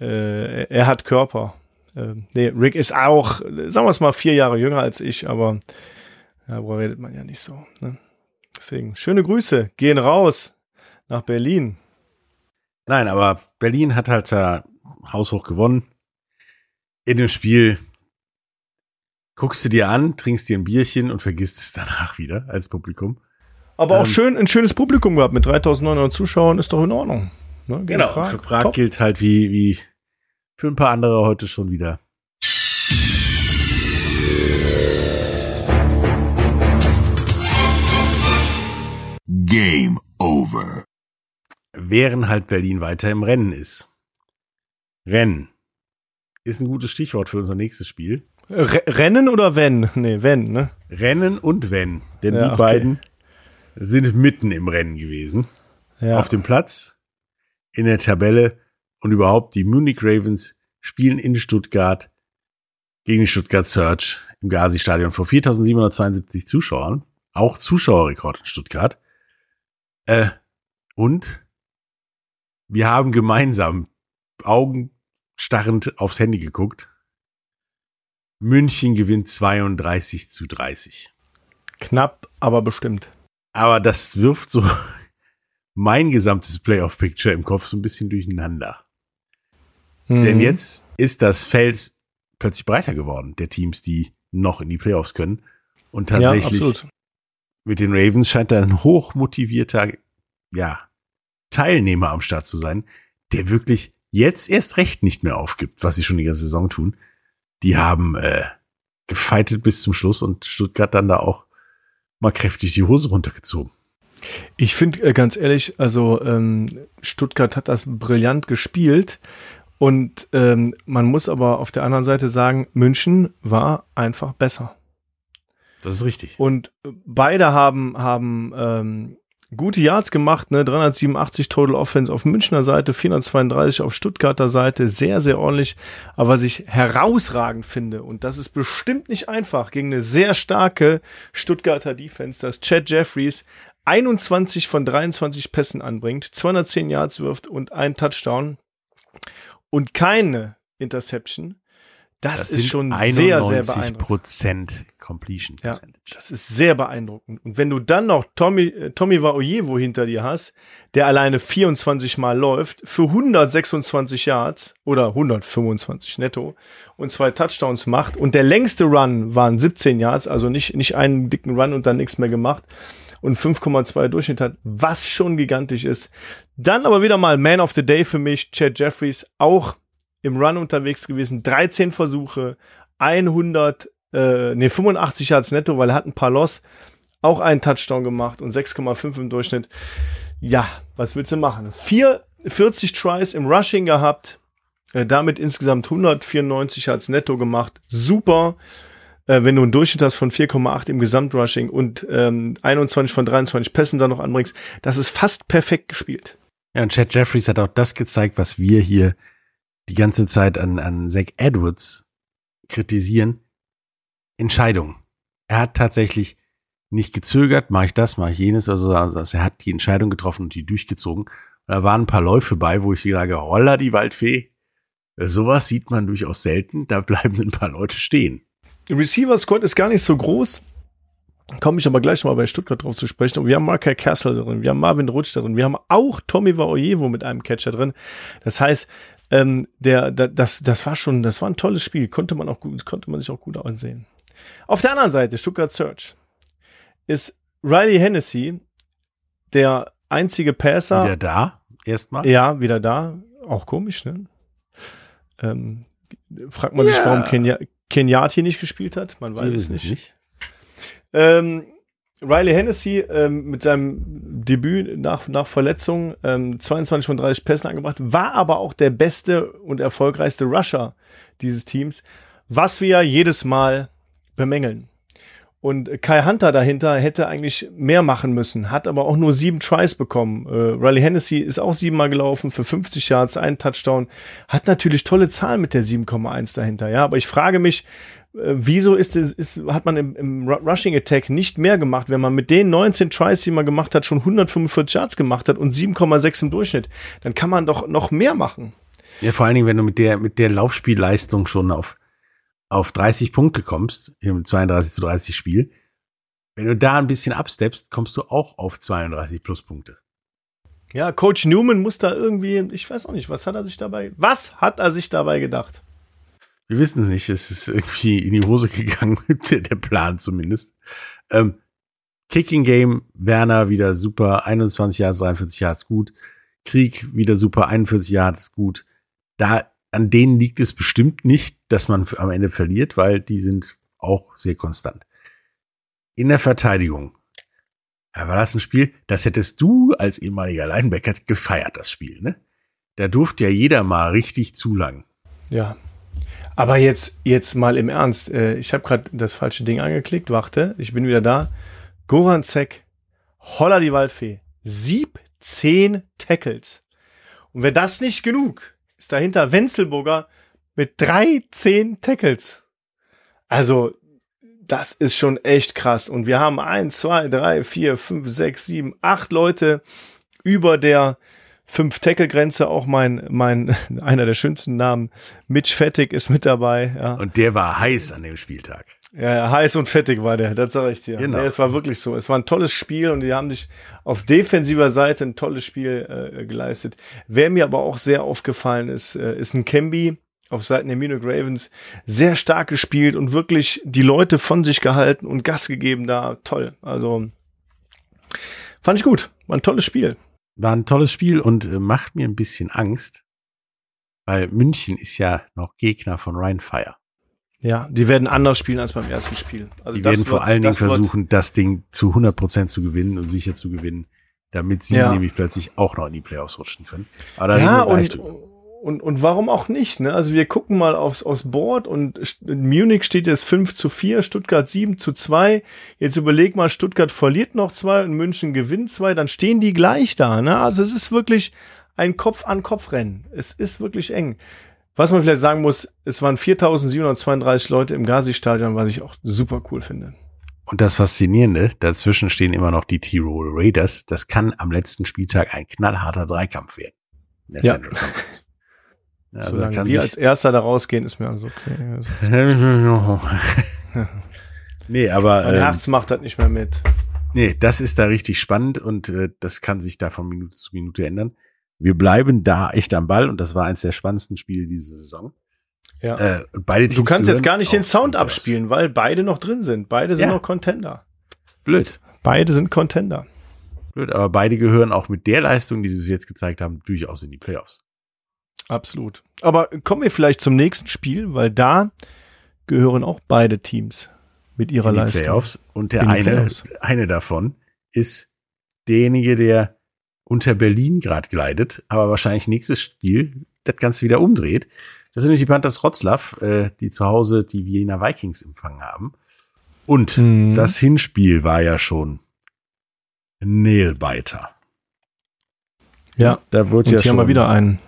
Speaker 1: Äh, er hat Körper. Äh, nee, Rick ist auch, sagen wir es mal, vier Jahre jünger als ich, aber darüber redet man ja nicht so. Ne? Deswegen, schöne Grüße, gehen raus nach Berlin.
Speaker 4: Nein, aber Berlin hat halt da haushoch gewonnen. In dem Spiel guckst du dir an, trinkst dir ein Bierchen und vergisst es danach wieder als Publikum.
Speaker 1: Aber auch
Speaker 4: Ähm,
Speaker 1: schön, ein schönes Publikum gehabt mit 3900 Zuschauern, ist doch in Ordnung. Ne?
Speaker 4: Genau, für Prag
Speaker 1: Top.
Speaker 4: gilt halt wie, wie für ein paar andere heute schon wieder.
Speaker 5: Game over.
Speaker 4: Während halt Berlin weiter im Rennen ist. Rennen ist ein gutes Stichwort für unser nächstes Spiel.
Speaker 1: Re Rennen oder wenn? Nee, wenn, ne?
Speaker 4: Rennen und wenn. Denn
Speaker 1: Ja,
Speaker 4: die
Speaker 1: okay.
Speaker 4: beiden sind mitten im Rennen gewesen.
Speaker 1: Ja.
Speaker 4: Auf dem Platz, in der Tabelle und überhaupt die Munich Ravens spielen in Stuttgart gegen die Stuttgart Search im Gazi-Stadion vor 4.772 Zuschauern. Auch Zuschauerrekord in Stuttgart. Äh, und wir haben gemeinsam augenstarrend aufs Handy geguckt. München gewinnt 32 zu 30.
Speaker 1: Knapp, aber bestimmt.
Speaker 4: Aber das wirft so [laughs] mein gesamtes Playoff-Picture im Kopf so ein bisschen durcheinander. Denn
Speaker 1: Mhm.
Speaker 4: jetzt ist das Feld plötzlich breiter geworden, der Teams, die noch in die Playoffs können. Und tatsächlich
Speaker 1: Ja.
Speaker 4: Mit den Ravens scheint da ein hochmotivierter, ja, Teilnehmer am Start zu sein, der wirklich jetzt erst recht nicht mehr aufgibt, was sie schon die ganze Saison tun. Die haben äh, gefeitet bis zum Schluss und Stuttgart dann da auch mal kräftig die Hose runtergezogen.
Speaker 1: Ich finde äh, ganz ehrlich, also ähm, Stuttgart hat das brillant gespielt und ähm, man muss aber auf der anderen Seite sagen, München war einfach besser.
Speaker 4: Das ist richtig.
Speaker 1: Und beide haben, haben ähm, gute Yards gemacht, ne? 387 Total Offense auf Münchner Seite, 432 auf Stuttgarter Seite, sehr, sehr ordentlich. Aber was ich herausragend finde, und das ist bestimmt nicht einfach, gegen eine sehr starke Stuttgarter Defense, dass Chad Jeffries 21 von 23 Pässen anbringt, 210 Yards wirft und ein Touchdown und keine Interception. Das, ist schon sehr, sehr beeindruckend.
Speaker 4: Prozent Completion
Speaker 1: Ja,
Speaker 4: Percentage.
Speaker 1: das ist sehr beeindruckend. Und wenn du dann noch Tommy, äh, Tommy Waoyewo hinter dir hast, der alleine 24 Mal läuft, für 126 Yards oder 125 netto und zwei Touchdowns macht und der längste Run waren 17 Yards, also nicht, nicht einen dicken Run und dann nichts mehr gemacht und 5,2 Durchschnitt hat, was schon gigantisch ist. Dann aber wieder mal Man of the Day für mich, Chad Jeffries, auch im Run unterwegs gewesen, 13 Versuche, 100, äh, nee, 85 Yards netto, weil er hat ein paar Loss, auch einen Touchdown gemacht und 6,5 im Durchschnitt. Ja, was willst du machen? 44 Tries im Rushing gehabt, äh, damit insgesamt 194 Yards netto gemacht. Super. Äh, wenn du einen Durchschnitt hast von 4,8 im Gesamtrushing und ähm, 21 von 23 Pässen dann noch anbringst, das ist fast perfekt gespielt.
Speaker 4: Ja, und Chad Jeffries hat auch das gezeigt, was wir hier die ganze Zeit an, an Zach Edwards kritisieren. Entscheidung. Er hat tatsächlich nicht gezögert, mache ich das, mache ich jenes, also, also er hat die Entscheidung getroffen und die durchgezogen. Und da waren ein paar Läufe bei, wo ich sage, holla die Waldfee. Sowas sieht man durchaus selten, da bleiben ein paar Leute stehen.
Speaker 1: Receiver Squad ist gar nicht so groß. Komme ich aber gleich mal bei Stuttgart drauf zu sprechen. Und wir haben Markel Castle drin, wir haben Marvin Rutsch drin, wir haben auch Tommy Vaoyevo mit einem Catcher drin. Das heißt, ähm, der, der, das, das war schon, das war ein tolles Spiel. Konnte man auch gut, konnte man sich auch gut ansehen. Auf der anderen Seite, Stuttgart Search, ist Riley Hennessy der einzige Passer.
Speaker 4: Wieder da, erstmal.
Speaker 1: Ja, wieder da. Auch komisch, ne? Ähm, fragt man sich,
Speaker 4: Ja.
Speaker 1: warum Kenya, Kenyati nicht gespielt hat. Man weiß es nicht.
Speaker 4: nicht.
Speaker 1: Ähm, Riley Hennessy ähm, mit seinem Debüt nach, nach Verletzung ähm, 22 von 30 Pässen angebracht, war aber auch der beste und erfolgreichste Rusher dieses Teams, was wir jedes Mal bemängeln. Und Kai Hunter dahinter hätte eigentlich mehr machen müssen, hat aber auch nur sieben Tries bekommen. Äh, Riley Hennessy ist auch siebenmal gelaufen für 50 Yards, einen Touchdown. Hat natürlich tolle Zahlen mit der 7,1 dahinter. Ja, aber ich frage mich, wieso ist es, ist, hat man im, im Ru- Rushing Attack nicht mehr gemacht, wenn man mit den 19 Tries, die man gemacht hat, schon 145 Yards gemacht hat und 7,6 im Durchschnitt? Dann kann man doch noch mehr machen.
Speaker 4: Ja, vor allen Dingen, wenn du mit der, mit der Laufspielleistung schon auf, auf 30 Punkte kommst, im 32 zu 30 Spiel, wenn du da ein bisschen absteppst, kommst du auch auf 32 Pluspunkte.
Speaker 1: Ja, Coach Newman muss da irgendwie, ich weiß auch nicht, was hat er sich dabei, was hat er sich dabei gedacht?
Speaker 4: Wir wissen es nicht, es ist irgendwie in die Hose gegangen, [laughs] der, Plan zumindest. Ähm, Kicking Game, Werner wieder super, 21 Yards, 43 Yards gut. Krieg wieder super, 41 Yards gut. Da, an denen liegt es bestimmt nicht, dass man am Ende verliert, weil die sind auch sehr konstant. In der Verteidigung. Ja, war das ein Spiel, das hättest du als ehemaliger Linebacker gefeiert, das Spiel, ne? Da durfte ja jeder mal richtig zulangen.
Speaker 1: Ja. Aber jetzt, jetzt mal im Ernst. Äh, ich habe gerade das falsche Ding angeklickt. Warte, ich bin wieder da. Goran Zek, Holla die Waldfee. 17 Tackles. Und wenn das nicht genug, ist dahinter Wenzelburger mit 13 Tackles. Also, das ist schon echt krass. Und wir haben eins, zwei, drei, vier, fünf, sechs, sieben, acht Leute über der fünf Tackle Grenze. Auch mein, mein, [laughs] einer der schönsten Namen. Mitch Fettig ist mit dabei. Ja.
Speaker 4: Und der war heiß an dem Spieltag.
Speaker 1: Ja, ja, heiß und fettig war der, das sage ich dir.
Speaker 4: Genau.
Speaker 1: Nee, es war wirklich so. Es war ein tolles Spiel und die haben sich auf defensiver Seite ein tolles Spiel äh, geleistet. Wer mir aber auch sehr aufgefallen ist, äh, ist ein Kemby auf Seiten der Munich Ravens. Sehr stark gespielt und wirklich die Leute von sich gehalten und Gas gegeben da. Toll. Also fand ich gut. War ein tolles Spiel.
Speaker 4: War ein tolles Spiel und äh, macht mir ein bisschen Angst, weil München ist ja noch Gegner von Rheinfire.
Speaker 1: Ja, die werden anders spielen als beim ersten Spiel. Also
Speaker 4: Die werden vor
Speaker 1: wird-
Speaker 4: allen Dingen
Speaker 1: das wird-
Speaker 4: versuchen, das Ding zu 100 Prozent zu gewinnen und sicher zu gewinnen, damit sie
Speaker 1: Ja.
Speaker 4: nämlich plötzlich auch noch in die Playoffs rutschen können. Aber da
Speaker 1: Ja, und. Und, und warum auch nicht? Ne? Also wir gucken mal aufs, aufs Board und Munich steht jetzt 5 zu 4, Stuttgart 7 zu 2. Jetzt überleg mal, Stuttgart verliert noch zwei und München gewinnt zwei, dann stehen die gleich da. Ne? Also es ist wirklich ein Kopf-an-Kopf-Rennen. Es ist wirklich eng. Was man vielleicht sagen muss, es waren 4.732 Leute im Gazi-Stadion, was ich auch super cool finde.
Speaker 4: Und das Faszinierende, dazwischen stehen immer noch die Tirol Raiders. Das kann am letzten Spieltag ein knallharter Dreikampf werden.
Speaker 1: Ja.
Speaker 4: Ja, also
Speaker 1: Solange
Speaker 4: kann
Speaker 1: wir als Erster da rausgehen, ist mir alles okay. Also, [laughs]
Speaker 4: nee, aber
Speaker 1: mein
Speaker 4: ähm,
Speaker 1: Herz macht das nicht mehr mit.
Speaker 4: nee, das ist da richtig spannend und äh, das kann sich da von Minute zu Minute ändern. Wir bleiben da echt am Ball und das war eins der spannendsten Spiele diese Saison.
Speaker 1: Ja.
Speaker 4: Äh, beide Teams
Speaker 1: Du kannst jetzt gar nicht den Sound abspielen, weil beide noch drin sind. Beide sind
Speaker 4: Ja.
Speaker 1: noch Contender.
Speaker 4: Blöd.
Speaker 1: Beide sind Contender.
Speaker 4: Blöd, aber beide gehören auch mit der Leistung, die sie bis jetzt gezeigt haben, durchaus in die Playoffs.
Speaker 1: Absolut. Aber kommen wir vielleicht zum nächsten Spiel, weil da gehören auch beide Teams mit ihrer
Speaker 4: in die
Speaker 1: Leistung.
Speaker 4: Playoffs. Und der eine, eine davon ist derjenige, der unter Berlin gerade gleitet, aber wahrscheinlich nächstes Spiel das Ganze wieder umdreht. Das sind nämlich die Panthers Wroclaw, äh, die zu Hause die Wiener Vikings empfangen haben. Und
Speaker 1: Mhm.
Speaker 4: das Hinspiel war ja schon Nailbiter.
Speaker 1: Ja.
Speaker 4: Da wurde
Speaker 1: Und
Speaker 4: ja
Speaker 1: hier
Speaker 4: schon
Speaker 1: wieder einen.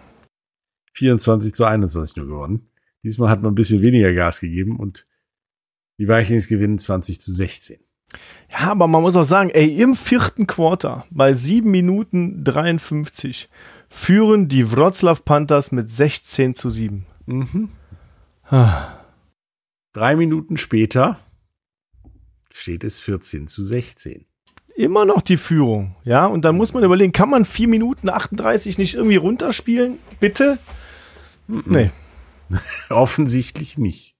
Speaker 4: 24 zu 21 nur gewonnen. Diesmal hat man ein bisschen weniger Gas gegeben und die Vikings gewinnen 20 zu 16.
Speaker 1: Ja, aber man muss auch sagen, ey, im vierten Quarter bei 7 Minuten 53 führen die Wroclaw Panthers mit 16 zu 7.
Speaker 4: Mhm.
Speaker 1: Ah,
Speaker 4: Drei Minuten später steht es 14 zu 16.
Speaker 1: Immer noch die Führung, ja. Und dann muss man überlegen, kann man 4 Minuten 38 nicht irgendwie runterspielen? Bitte? Nee. [laughs]
Speaker 4: Offensichtlich nicht.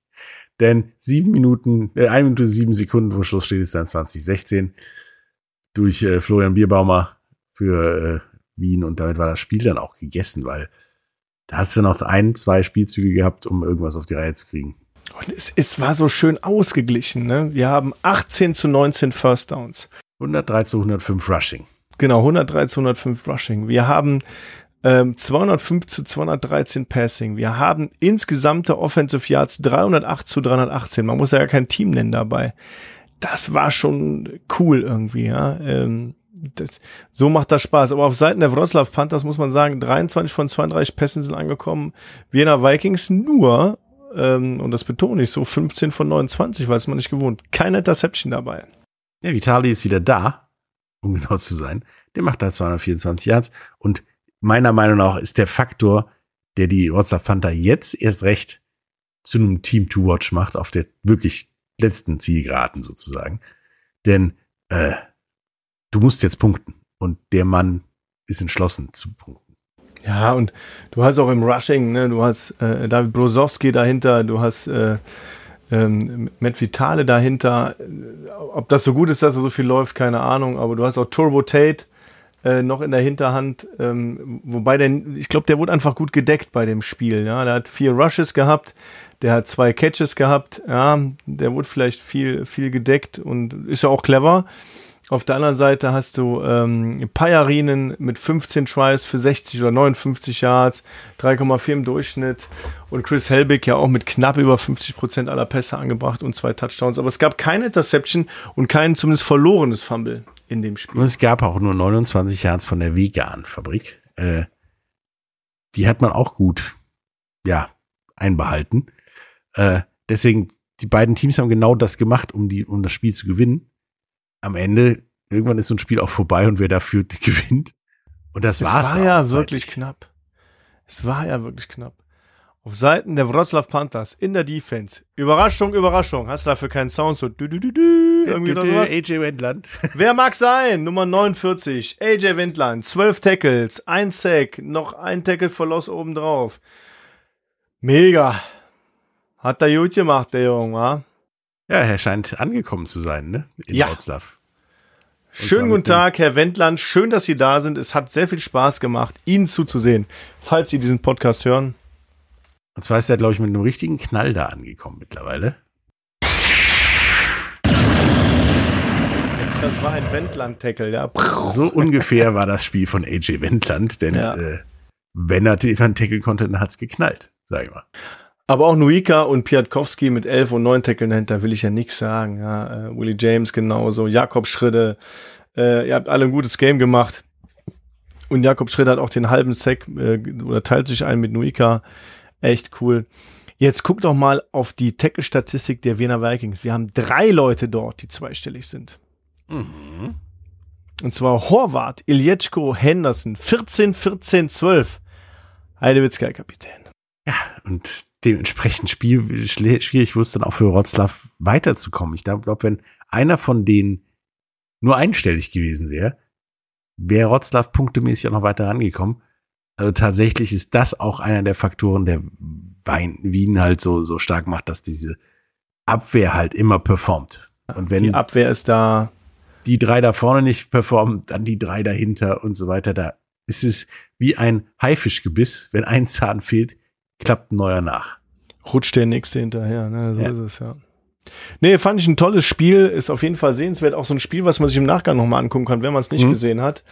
Speaker 4: Denn sieben Minuten, äh, eine Minute sieben Sekunden vor Schluss steht es dann 2016 durch äh, Florian Bierbaumer für äh, Wien und damit war das Spiel dann auch gegessen, weil da hast du noch ein, zwei Spielzüge gehabt, um irgendwas auf die Reihe zu kriegen.
Speaker 1: Und es, es war so schön ausgeglichen. Ne? Wir haben 18 zu 19 First Downs.
Speaker 4: 103 zu 105 Rushing.
Speaker 1: Genau, 103 zu 105 Rushing. Wir haben ähm, 205 zu 213 Passing. Wir haben insgesamte Offensive Yards 308 zu 318. Man muss ja kein Team nennen dabei. Das war schon cool irgendwie, ja. Ähm, das, so macht das Spaß. Aber auf Seiten der Wroclaw Panthers muss man sagen, 23 von 32 Pässen sind angekommen. Wiener Vikings nur, ähm, und das betone ich so, 15 von 29, weil es man nicht gewohnt. Keine Interception dabei.
Speaker 4: Ja, Vitali ist wieder da, um genau zu sein. Der macht da 224 Yards und meiner Meinung nach ist der Faktor, der die Wroclaw Panther jetzt erst recht zu einem Team to watch macht, auf der wirklich letzten Zielgeraden sozusagen. Denn äh, du musst jetzt punkten. Und der Mann ist entschlossen zu punkten.
Speaker 1: Ja, und du hast auch im Rushing, ne, du hast äh, David Brozowski dahinter, du hast äh, ähm, Matt Vitale dahinter. Ob das so gut ist, dass er so viel läuft, keine Ahnung, aber du hast auch Turbo Tate äh, noch in der Hinterhand, ähm, wobei der, ich glaube, der wurde einfach gut gedeckt bei dem Spiel. Ja, der hat vier Rushes gehabt, der hat zwei Catches gehabt, ja, der wurde vielleicht viel, viel gedeckt und ist ja auch clever. Auf der anderen Seite hast du ähm, Payarinen mit 15 Tries für 60 oder 59 Yards, 3,4 im Durchschnitt und Chris Helbig ja auch mit knapp über 50 Prozent aller Pässe angebracht und zwei Touchdowns. Aber es gab keine Interception und kein zumindest verlorenes Fumble in dem Spiel.
Speaker 4: Und es gab auch nur 29 Yards von der Vegan-Fabrik. Äh, die hat man auch gut, ja, einbehalten. Äh, deswegen, die beiden Teams haben genau das gemacht, um die, um das Spiel zu gewinnen am Ende, irgendwann ist so ein Spiel auch vorbei und wer dafür [laughs] gewinnt. Und das
Speaker 1: es
Speaker 4: war's.
Speaker 1: war ja wirklich knapp. Es war ja wirklich knapp. Auf Seiten der Wroclaw Panthers in der Defense. Überraschung, Überraschung. Hast du dafür keinen Sound so du, du, du, du, irgendwie oder sowas?
Speaker 4: AJ Wendland. [laughs]
Speaker 1: Wer mag sein? Nummer 49. AJ Wendland. 12 Tackles, ein Sack, noch ein Tackle for Loss obendrauf. Mega. Hat er gut gemacht, der Junge, wa?
Speaker 4: Ja, er scheint angekommen zu sein, ne? In
Speaker 1: Ja.
Speaker 4: Wroclaw.
Speaker 1: Schönen guten Tag, Herr Wendland. Schön, dass Sie da sind. Es hat sehr viel Spaß gemacht, Ihnen zuzusehen. Falls Sie diesen Podcast hören.
Speaker 4: Und zwar ist er, glaube ich, mit einem richtigen Knall da angekommen mittlerweile.
Speaker 1: Das, war ein Wendland-Tackle, ja.
Speaker 4: So ungefähr war das Spiel von AJ Wendland, denn
Speaker 1: Ja.
Speaker 4: äh, wenn er den tackeln konnte, dann hat's geknallt, sag ich mal.
Speaker 1: Aber auch Nuika und Piatkowski mit 11 und 9 Tackeln dahinter will ich ja nichts sagen. Ja, äh, Willie James genauso, Jakob Schritte. Äh, ihr habt alle ein gutes Game gemacht. Und Jakob Schritt hat auch den halben Sack äh, oder teilt sich ein mit Nuika. Echt cool. Jetzt guck doch mal auf die Tackle-Statistik der Wiener Vikings. Wir haben drei Leute dort, die zweistellig sind.
Speaker 4: Mhm.
Speaker 1: Und zwar Horvath, Iljetschko, Henderson, 14, 14, 12. Heidewitzka, Kapitän.
Speaker 4: Und dementsprechend Spiel, schwierig wurde es dann auch für Wroclaw weiterzukommen. Ich glaube, wenn einer von denen nur einstellig gewesen wäre, wäre Wroclaw punktemäßig auch noch weiter rangekommen. Also tatsächlich ist das auch einer der Faktoren, der Wein, Wien halt so, so stark macht, dass diese Abwehr halt immer performt. Und wenn
Speaker 1: Die Abwehr ist da.
Speaker 4: die drei da vorne nicht performen, dann die drei dahinter und so weiter. Da ist es wie ein Haifischgebiss. Wenn ein Zahn fehlt, klappt ein neuer nach.
Speaker 1: rutscht der nächste hinterher. Ne? So
Speaker 4: Ja.
Speaker 1: ist es, ja. Nee, fand ich ein tolles Spiel, ist auf jeden Fall sehenswert. Auch so ein Spiel, was man sich im Nachgang nochmal angucken kann, wenn man es nicht
Speaker 4: Mhm.
Speaker 1: gesehen hat.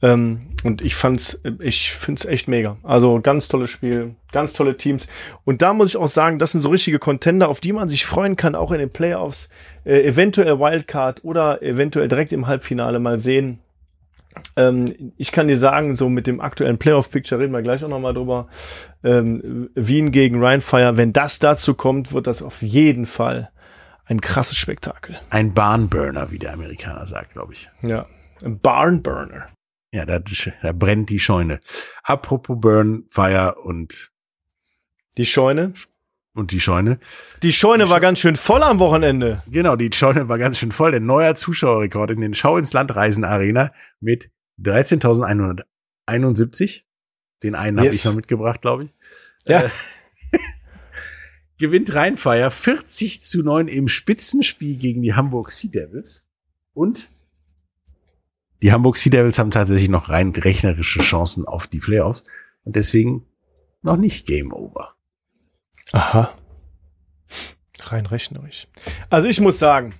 Speaker 1: Ähm, und ich fand's, ich find's echt mega. Also ganz tolles Spiel, ganz tolle Teams. Und da muss ich auch sagen, das sind so richtige Contender, auf die man sich freuen kann, auch in den Playoffs. Äh, eventuell Wildcard oder eventuell direkt im Halbfinale mal sehen. Ähm, ich kann dir sagen, so mit dem aktuellen Playoff-Picture reden wir gleich auch nochmal drüber. Ähm, Wien gegen Rheinfire, wenn das dazu kommt, wird das auf jeden Fall ein krasses Spektakel.
Speaker 4: Ein Barnburner, wie der Amerikaner sagt, glaube ich.
Speaker 1: Ja. Ein Barnburner.
Speaker 4: Ja, da, da brennt die Scheune. Apropos Burn, Fire und
Speaker 1: Die Scheune.
Speaker 4: und die Scheune.
Speaker 1: Die Scheune war ganz schön voll am Wochenende.
Speaker 4: Genau, die Scheune war ganz schön voll. Der neuer Zuschauerrekord in den Schau ins Land Reisen Arena mit 13.171. Den einen habe
Speaker 1: Yes.
Speaker 4: ich noch mitgebracht, glaube ich.
Speaker 1: Ja.
Speaker 4: Äh, [laughs] gewinnt Rheinfeier 40 zu 9 im Spitzenspiel gegen die Hamburg Sea Devils. Und die Hamburg Sea Devils haben tatsächlich noch rein rechnerische Chancen auf die Playoffs. Und deswegen noch nicht Game Over.
Speaker 1: Aha. Rein rechnerisch. Also ich muss sagen,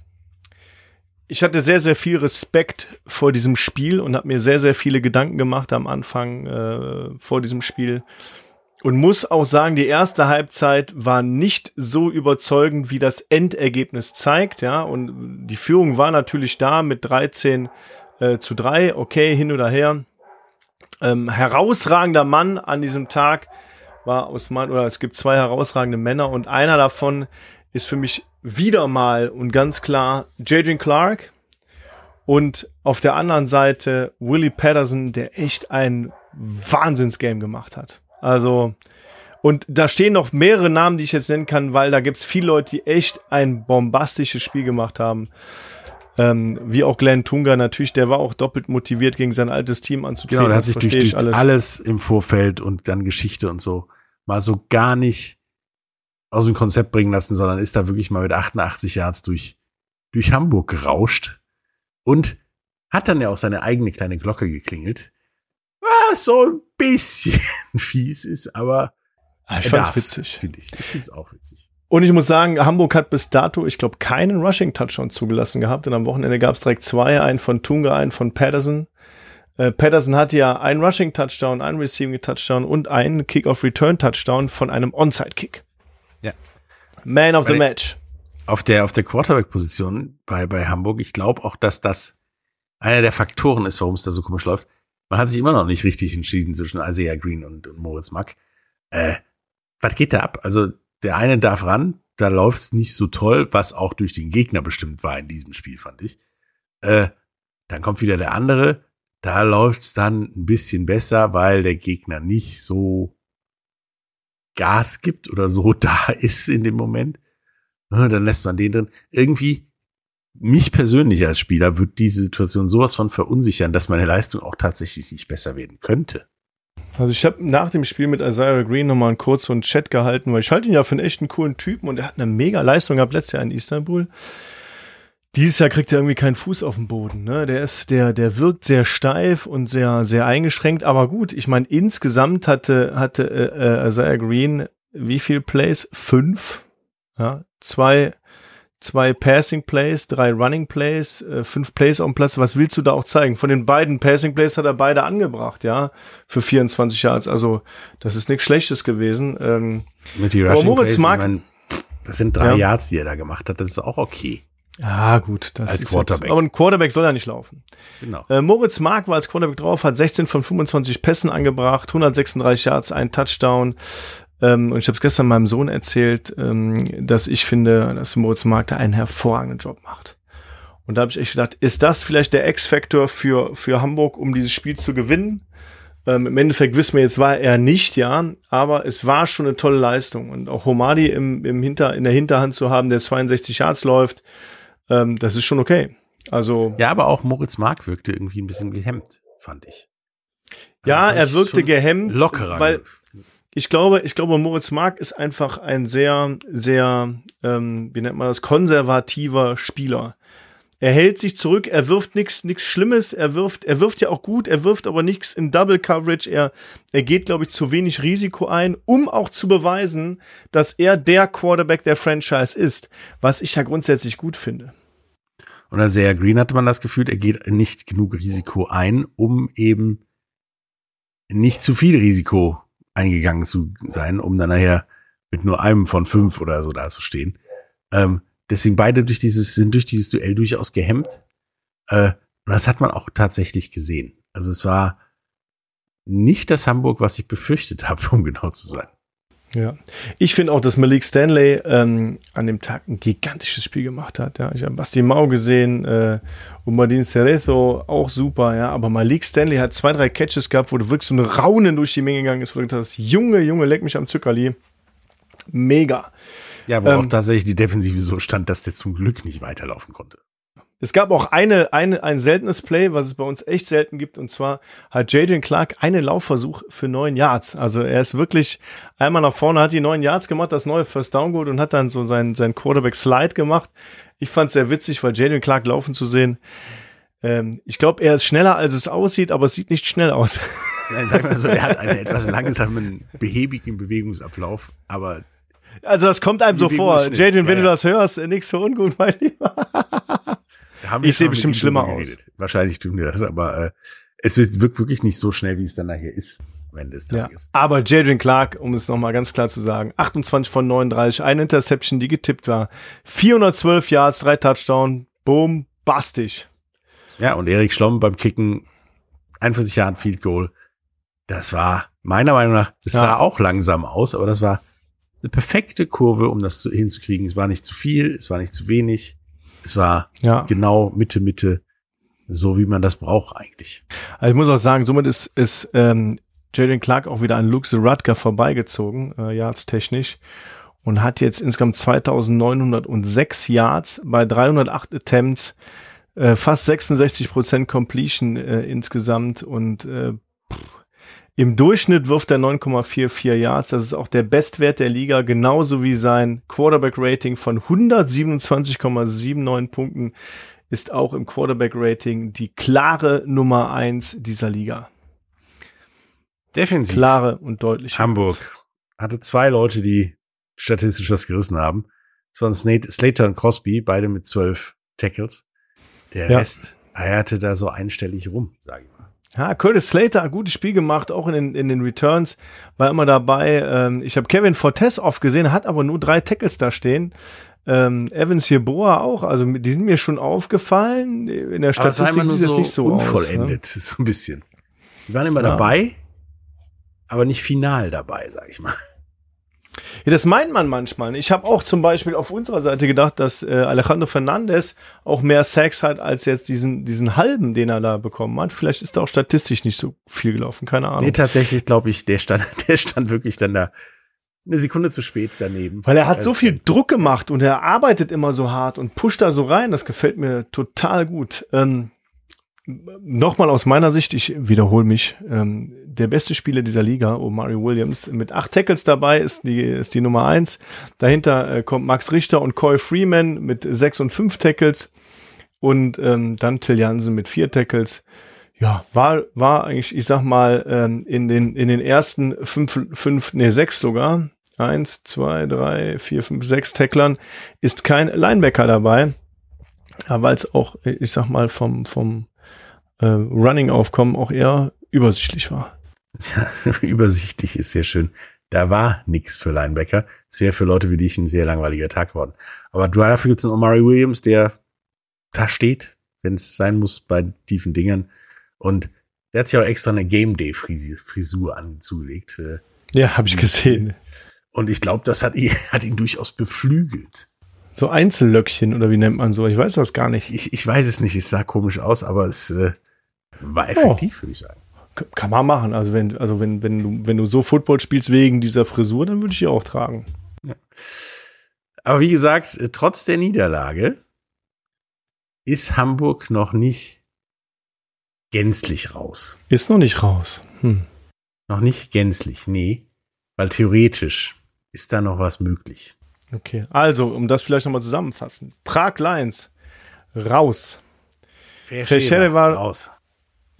Speaker 1: ich hatte sehr, sehr viel Respekt vor diesem Spiel und habe mir sehr, sehr viele Gedanken gemacht am Anfang äh, vor diesem Spiel. Und muss auch sagen, die erste Halbzeit war nicht so überzeugend, wie das Endergebnis zeigt. Ja, und die Führung war natürlich da mit 13 äh, zu 3. Okay, hin oder her. Ähm, herausragender Mann an diesem Tag war aus mein, oder es gibt zwei herausragende Männer und einer davon ist für mich wieder mal und ganz klar Jadrian Clark und auf der anderen Seite Willie Patterson, der echt ein Wahnsinnsgame gemacht hat. Also und da stehen noch mehrere Namen, die ich jetzt nennen kann, weil da gibt's viele Leute, die echt ein bombastisches Spiel gemacht haben. Ähm, wie auch Glenn Tunga natürlich, der war auch doppelt motiviert, gegen sein altes Team anzutreten.
Speaker 4: Genau, der hat sich durch, durch
Speaker 1: ich
Speaker 4: alles. im Vorfeld und dann Geschichte und so mal so gar nicht aus dem Konzept bringen lassen, sondern ist da wirklich mal mit 88 Yards durch, durch Hamburg gerauscht und hat dann ja auch seine eigene kleine Glocke geklingelt. Was so ein bisschen [laughs] fies ist, aber
Speaker 1: Ah, ich fand's
Speaker 4: darf's,
Speaker 1: witzig.
Speaker 4: Finde ich. Ich finde es auch witzig.
Speaker 1: Und ich muss sagen, Hamburg hat bis dato, ich glaube, keinen Rushing-Touchdown zugelassen gehabt. Und am Wochenende gab es direkt zwei, einen von Tunga, einen von Patterson. Äh, Patterson hatte ja einen Rushing-Touchdown, einen Receiving-Touchdown und einen Kick-Off-Return-Touchdown von einem Onside-Kick.
Speaker 4: Ja.
Speaker 1: Man of the
Speaker 4: Weil-
Speaker 1: Match.
Speaker 4: Auf der, auf der Quarterback-Position bei, bei Hamburg, ich glaube auch, dass das einer der Faktoren ist, warum es da so komisch läuft. Man hat sich immer noch nicht richtig entschieden zwischen Isaiah Green und, und Moritz Mack. Äh, was geht da ab? Also der eine darf ran, da läuft's nicht so toll, was auch durch den Gegner bestimmt war in diesem Spiel, fand ich. Äh, dann kommt wieder der andere, da läuft's dann ein bisschen besser, weil der Gegner nicht so Gas gibt oder so [laughs] da ist in dem Moment. Ah, Dann lässt man den drin. Irgendwie, mich persönlich als Spieler wird diese Situation sowas von verunsichern, dass meine Leistung auch tatsächlich nicht besser werden könnte.
Speaker 1: Also ich habe nach dem Spiel mit Isaiah Green nochmal einen kurzen Chat gehalten, weil ich halte ihn ja für einen echten coolen Typen und er hat eine mega Leistung gehabt letztes Jahr in Istanbul. Dieses Jahr kriegt er irgendwie keinen Fuß auf den Boden. Ne? Der ist, der, der wirkt sehr steif und sehr, sehr eingeschränkt. Aber gut, ich meine, insgesamt hatte, hatte äh, äh, Isaiah Green wie viel Plays? Fünf. Ja, zwei, zwei Passing Plays, drei Running Plays, äh, fünf Plays auf dem Platz. Was willst du da auch zeigen? Von den beiden Passing Plays hat er beide angebracht, ja, für 24 Yards. Also das ist nichts Schlechtes gewesen. Ähm,
Speaker 4: Mit die Rushing
Speaker 1: Moritz
Speaker 4: Plays, ich
Speaker 1: mag-
Speaker 4: mein, das sind drei
Speaker 1: Ja.
Speaker 4: Yards, die er da gemacht hat. Das ist auch okay.
Speaker 1: ja, gut, das
Speaker 4: Als Quarterback.
Speaker 1: Jetzt, aber ein Quarterback soll ja nicht laufen.
Speaker 4: Genau.
Speaker 1: Äh, Moritz Mark war als Quarterback drauf, hat 16 von 25 Pässen angebracht, 136 Yards, ein Touchdown. Ähm, und ich habe es gestern meinem Sohn erzählt, ähm, dass ich finde, dass Moritz Mark da einen hervorragenden Job macht. Und da habe ich echt gedacht, ist das vielleicht der X-Factor für, für Hamburg, um dieses Spiel zu gewinnen? Ähm, Im Endeffekt wissen wir jetzt, war er nicht, ja, aber es war schon eine tolle Leistung. Und auch Homadi im, im Hinter, in der Hinterhand zu haben, der 62 Yards läuft, ähm, das ist schon okay. Also
Speaker 4: Ja, aber auch Moritz Mark wirkte irgendwie ein bisschen gehemmt, fand ich. Also
Speaker 1: Ja, er wirkte gehemmt,
Speaker 4: Lockerer.
Speaker 1: weil ich glaube, ich glaube, Moritz Mark ist einfach ein sehr, sehr, ähm, wie nennt man das, konservativer Spieler. Er hält sich zurück, er wirft nichts nichts Schlimmes, er wirft, er wirft ja auch gut, er wirft aber nichts in Double Coverage, er, er geht, glaube ich, zu wenig Risiko ein, um auch zu beweisen, dass er der Quarterback der Franchise ist, was ich ja grundsätzlich gut finde.
Speaker 4: Und als Isaiah Green hatte man das Gefühl, er geht nicht genug Risiko ein, um eben nicht zu viel Risiko eingegangen zu sein, um dann nachher mit nur einem von fünf oder so dazustehen. Ähm, deswegen beide durch dieses, sind durch dieses Duell durchaus gehemmt. Äh, und das hat man auch tatsächlich gesehen. Also es war nicht das Hamburg, was ich befürchtet [laughs] habe, um genau zu sein.
Speaker 1: Ja, ich finde auch, dass Malik Stanley ähm, an dem Tag ein gigantisches Spiel gemacht hat. Ja, ich habe Basti Mau gesehen äh, und Martin Cerezo auch super. Ja, aber Malik Stanley hat zwei, drei Catches gehabt, wo du wirklich so ein Raunen durch die Menge gegangen ist, wo du gedacht hast, Junge, Junge, leck mich am Zuckerli. mega.
Speaker 4: Ja, wo auch
Speaker 1: Ähm,
Speaker 4: tatsächlich die Defensive so stand, dass der zum Glück nicht weiterlaufen konnte.
Speaker 1: Es gab auch eine, eine, ein seltenes Play, was es bei uns echt selten gibt, und zwar hat Jadrian Clark einen Laufversuch für neun Yards. Also er ist wirklich einmal nach vorne, hat die neun Yards gemacht, das neue First Down geholt und hat dann so seinen, seinen Quarterback Slide gemacht. Ich fand es sehr witzig, weil Jadrian Clark laufen zu sehen. Ähm, ich glaube, er ist schneller, als es aussieht, aber es sieht nicht schnell aus. [laughs]
Speaker 4: Nein, sag mal so, er hat einen etwas langsamen, behäbigen Bewegungsablauf, aber
Speaker 1: Also das kommt einem so vor. Jadrian, wenn
Speaker 4: Ja,
Speaker 1: du
Speaker 4: ja.
Speaker 1: das hörst, nix für ungut, mein Lieber. [laughs] Ich sehe bestimmt schlimmer aus.
Speaker 4: Wahrscheinlich tun wir das, aber äh, es wird wirkt wirklich nicht so schnell, wie es dann nachher ist, am Ende des
Speaker 1: Ja.
Speaker 4: Tages.
Speaker 1: Aber Jadrian Clark, um es nochmal ganz klar zu sagen, 28 von 39, eine Interception, die getippt war, 412 Yards, drei Touchdown, boom, bastig.
Speaker 4: Ja, und Erik Schlomm beim Kicken, 41 Jahren Field Goal, das war meiner Meinung nach, das
Speaker 1: Ja.
Speaker 4: sah auch langsam aus, aber das war eine perfekte Kurve, um das zu, hinzukriegen. Es war nicht zu viel, es war nicht zu wenig, es war
Speaker 1: Ja.
Speaker 4: genau Mitte, Mitte, so wie man das braucht eigentlich.
Speaker 1: Also ich muss auch sagen, somit ist, ist ähm, Jadrian Clark auch wieder an Luke Rutger vorbeigezogen, äh, Yards technisch, und hat jetzt insgesamt 2906 Yards bei 308 Attempts, äh, fast 66 Prozent Completion äh, insgesamt und äh, im Durchschnitt wirft er 9,44 Yards. Das ist auch der Bestwert der Liga, genauso wie sein Quarterback-Rating von 127,79 Punkten ist auch im Quarterback-Rating die klare Nummer eins dieser Liga.
Speaker 4: Defensiv.
Speaker 1: Klare und deutliche.
Speaker 4: Hamburg hatte zwei Leute, die statistisch was gerissen haben. Das waren Slater und Crosby, beide mit zwölf Tackles. Der
Speaker 1: Ja.
Speaker 4: Rest eierte da so einstellig rum, sage ich mal.
Speaker 1: Ja, Curtis Slater hat gutes Spiel gemacht, auch in den, in den Returns, war immer dabei. Ähm, ich habe Kevin Fortes oft gesehen, hat aber nur drei Tackles da stehen. Ähm, Evans Yeboah auch, also die sind mir schon aufgefallen. In der
Speaker 4: Aber
Speaker 1: Statistik
Speaker 4: immer nur
Speaker 1: sieht das
Speaker 4: so,
Speaker 1: nicht so aus. ne?
Speaker 4: unvollendet, [laughs] so ein bisschen. Die waren immer
Speaker 1: Ja.
Speaker 4: dabei, aber nicht final dabei, sag ich mal.
Speaker 1: Ja, das meint man manchmal. Ich habe auch zum Beispiel auf unserer Seite gedacht, dass äh, Alejandro Fernandez auch mehr Sex hat als jetzt diesen, diesen halben, den er da bekommen hat. Vielleicht ist da auch statistisch nicht so viel gelaufen, keine Ahnung.
Speaker 4: Nee, tatsächlich glaube ich, der stand, [laughs] der stand wirklich dann da eine Sekunde zu spät daneben.
Speaker 1: Weil er hat so
Speaker 4: Also,
Speaker 1: viel Druck gemacht und er arbeitet immer so hart und pusht da so rein. Das gefällt mir total gut. Ähm, Nochmal aus meiner Sicht, ich wiederhole mich, ähm, der beste Spieler dieser Liga, Omari Williams, mit acht Tackles dabei ist die, ist die Nummer eins. Dahinter äh, kommt Max Richter und Coy Freeman mit sechs und fünf Tackles und ähm, dann Till Jansen mit vier Tackles. Ja, war, war eigentlich, ich sag mal, ähm, in den, in den ersten fünf, fünf, nee, sechs sogar, eins, zwei, drei, vier, fünf, sechs Tacklern ist kein Linebacker dabei. Ja, weil es auch, äh, ich sag mal, vom, vom äh, Running-Aufkommen auch eher übersichtlich war.
Speaker 4: Ja, [laughs] übersichtlich ist sehr schön. Da war nix für Linebacker. Es wäre für Leute wie dich ein sehr langweiliger Tag geworden. Aber dafür gibt's einen Omari Williams, der da steht, wenn es sein muss bei tiefen Dingern. Und der hat sich auch extra eine Game Day Frisur anzugelegt. Äh,
Speaker 1: Ja, habe ich gesehen.
Speaker 4: Und ich glaube, das hat ihn, [laughs] hat ihn durchaus beflügelt.
Speaker 1: So Einzellöckchen oder wie nennt man so? Ich weiß das gar nicht.
Speaker 4: Ich, ich weiß es nicht, es sah komisch aus, aber es äh, war effektiv, würde ich sagen.
Speaker 1: Kann man machen. Also wenn, also wenn, wenn du, wenn du so Football spielst wegen dieser Frisur, dann würde ich die auch tragen.
Speaker 4: Aber wie gesagt, äh, trotz der Niederlage ist Hamburg noch nicht gänzlich raus.
Speaker 1: Ist noch nicht raus. Hm.
Speaker 4: Noch nicht gänzlich, nee. Weil theoretisch ist da noch was möglich.
Speaker 1: Okay. Also, um das vielleicht nochmal zusammenfassen. Prag Lions raus. Verschere war-
Speaker 4: raus.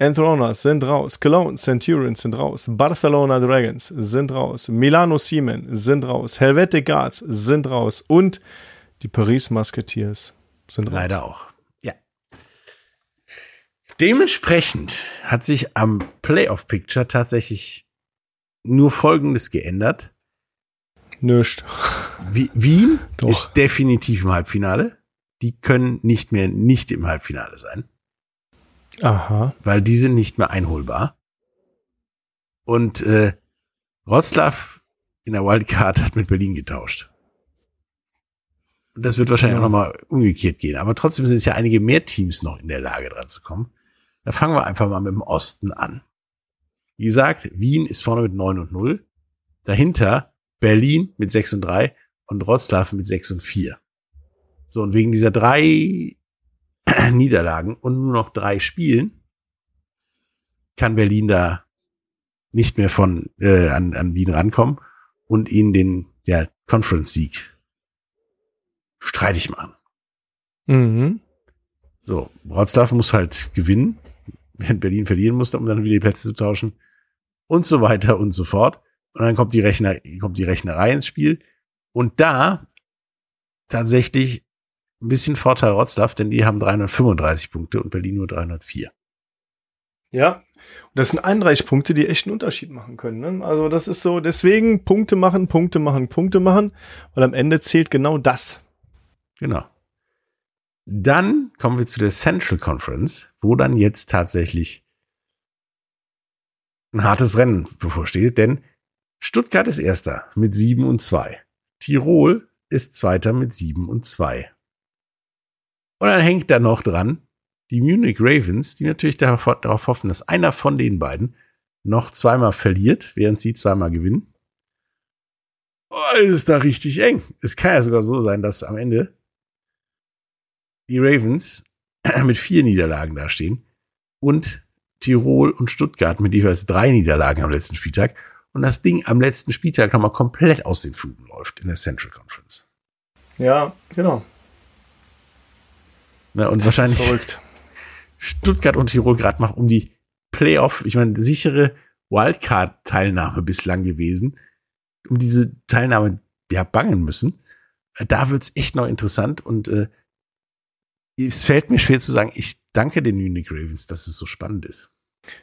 Speaker 1: Anthronas sind raus. Cologne Centurions sind raus. Barcelona Dragons sind raus. Milano Siemens sind raus. Helvetic Guards sind raus. Und die Paris Musketeers sind raus.
Speaker 4: Leider auch. Ja. Dementsprechend hat sich am Playoff-Picture tatsächlich nur Folgendes geändert.
Speaker 1: Nischt.
Speaker 4: Wie- Wien [laughs]
Speaker 1: Doch.
Speaker 4: ist definitiv im Halbfinale. Die können nicht mehr nicht im Halbfinale sein,
Speaker 1: Aha.
Speaker 4: weil die sind nicht mehr einholbar. Und äh, Wroclaw in der Wildcard hat mit Berlin getauscht. Und das wird wahrscheinlich
Speaker 1: Ja.
Speaker 4: auch nochmal umgekehrt gehen. Aber trotzdem sind es ja einige mehr Teams noch in der Lage, dran zu kommen. Da fangen wir einfach mal mit dem Osten an. Wie gesagt, Wien ist vorne mit 9 und 0. Dahinter Berlin mit 6 und 3 und Wroclaw mit 6 und 4. So, und wegen dieser drei Niederlagen und nur noch drei Spielen kann Berlin da nicht mehr von äh, an, an Wien rankommen und ihnen den ja, Conference-Sieg streitig machen.
Speaker 1: Mhm.
Speaker 4: So, Wroclaw muss halt gewinnen, wenn Berlin verlieren muss, um dann wieder die Plätze zu tauschen und so weiter und so fort. Und dann kommt die Rechner, kommt die Rechnerei ins Spiel. Und da tatsächlich ein bisschen Vorteil Wroclaw, denn die haben 335 Punkte und Berlin nur 304.
Speaker 1: Ja, und das sind 31 Punkte, die echt einen Unterschied machen können. Ne? Also das ist so, deswegen Punkte machen, Punkte machen, Punkte machen, weil am Ende zählt genau das.
Speaker 4: Genau. Dann kommen wir zu der Central Conference, wo dann jetzt tatsächlich ein hartes Rennen bevorsteht, denn Stuttgart ist Erster mit 7 und 2. Tirol ist Zweiter mit 7 und 2. Und dann hängt da noch dran die Munich Ravens, die natürlich darauf hoffen, dass einer von den beiden noch zweimal verliert, während sie zweimal gewinnen. Oh, es ist da richtig eng. Es kann ja sogar so sein, dass am Ende die Ravens [clears throat] mit vier Niederlagen dastehen und Tirol und Stuttgart mit jeweils drei Niederlagen am letzten Spieltag und das Ding am letzten Spieltag nochmal komplett aus den Fugen läuft in der Central Conference.
Speaker 1: Ja, genau.
Speaker 4: Na, und
Speaker 1: Das
Speaker 4: wahrscheinlich. [laughs] Stuttgart und Tirol gerade noch um die Playoff, ich meine, sichere Wildcard-Teilnahme bislang gewesen, um diese Teilnahme ja bangen müssen. Da wird's echt noch interessant und äh, es fällt mir schwer zu sagen, ich danke den Munich Ravens, dass es so spannend ist.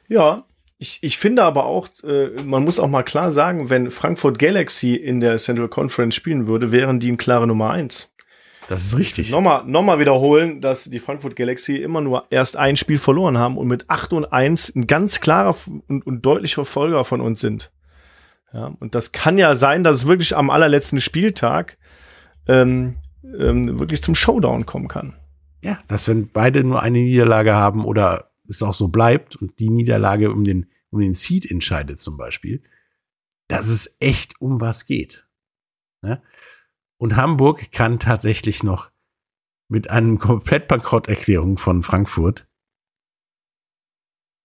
Speaker 1: Ja, ich, ich finde aber auch, äh, man muss auch mal klar sagen, wenn Frankfurt Galaxy in der Central Conference spielen würde, wären die eine klare Nummer eins.
Speaker 4: Das ist richtig.
Speaker 1: Nochmal, nochmal wiederholen, dass die Frankfurt Galaxy immer nur erst ein Spiel verloren haben und mit 8 und 1 ein ganz klarer und, und deutlicher Folger von uns sind. Ja, und das kann ja sein, dass es wirklich am allerletzten Spieltag ähm, ähm, wirklich zum Showdown kommen kann.
Speaker 4: Ja, dass wenn beide nur eine Niederlage haben oder es auch so bleibt und die Niederlage um den, um den Seed entscheidet zum Beispiel, dass es echt um was geht. Ne? Und Hamburg kann tatsächlich noch mit einem Komplettbankrotterklärung von Frankfurt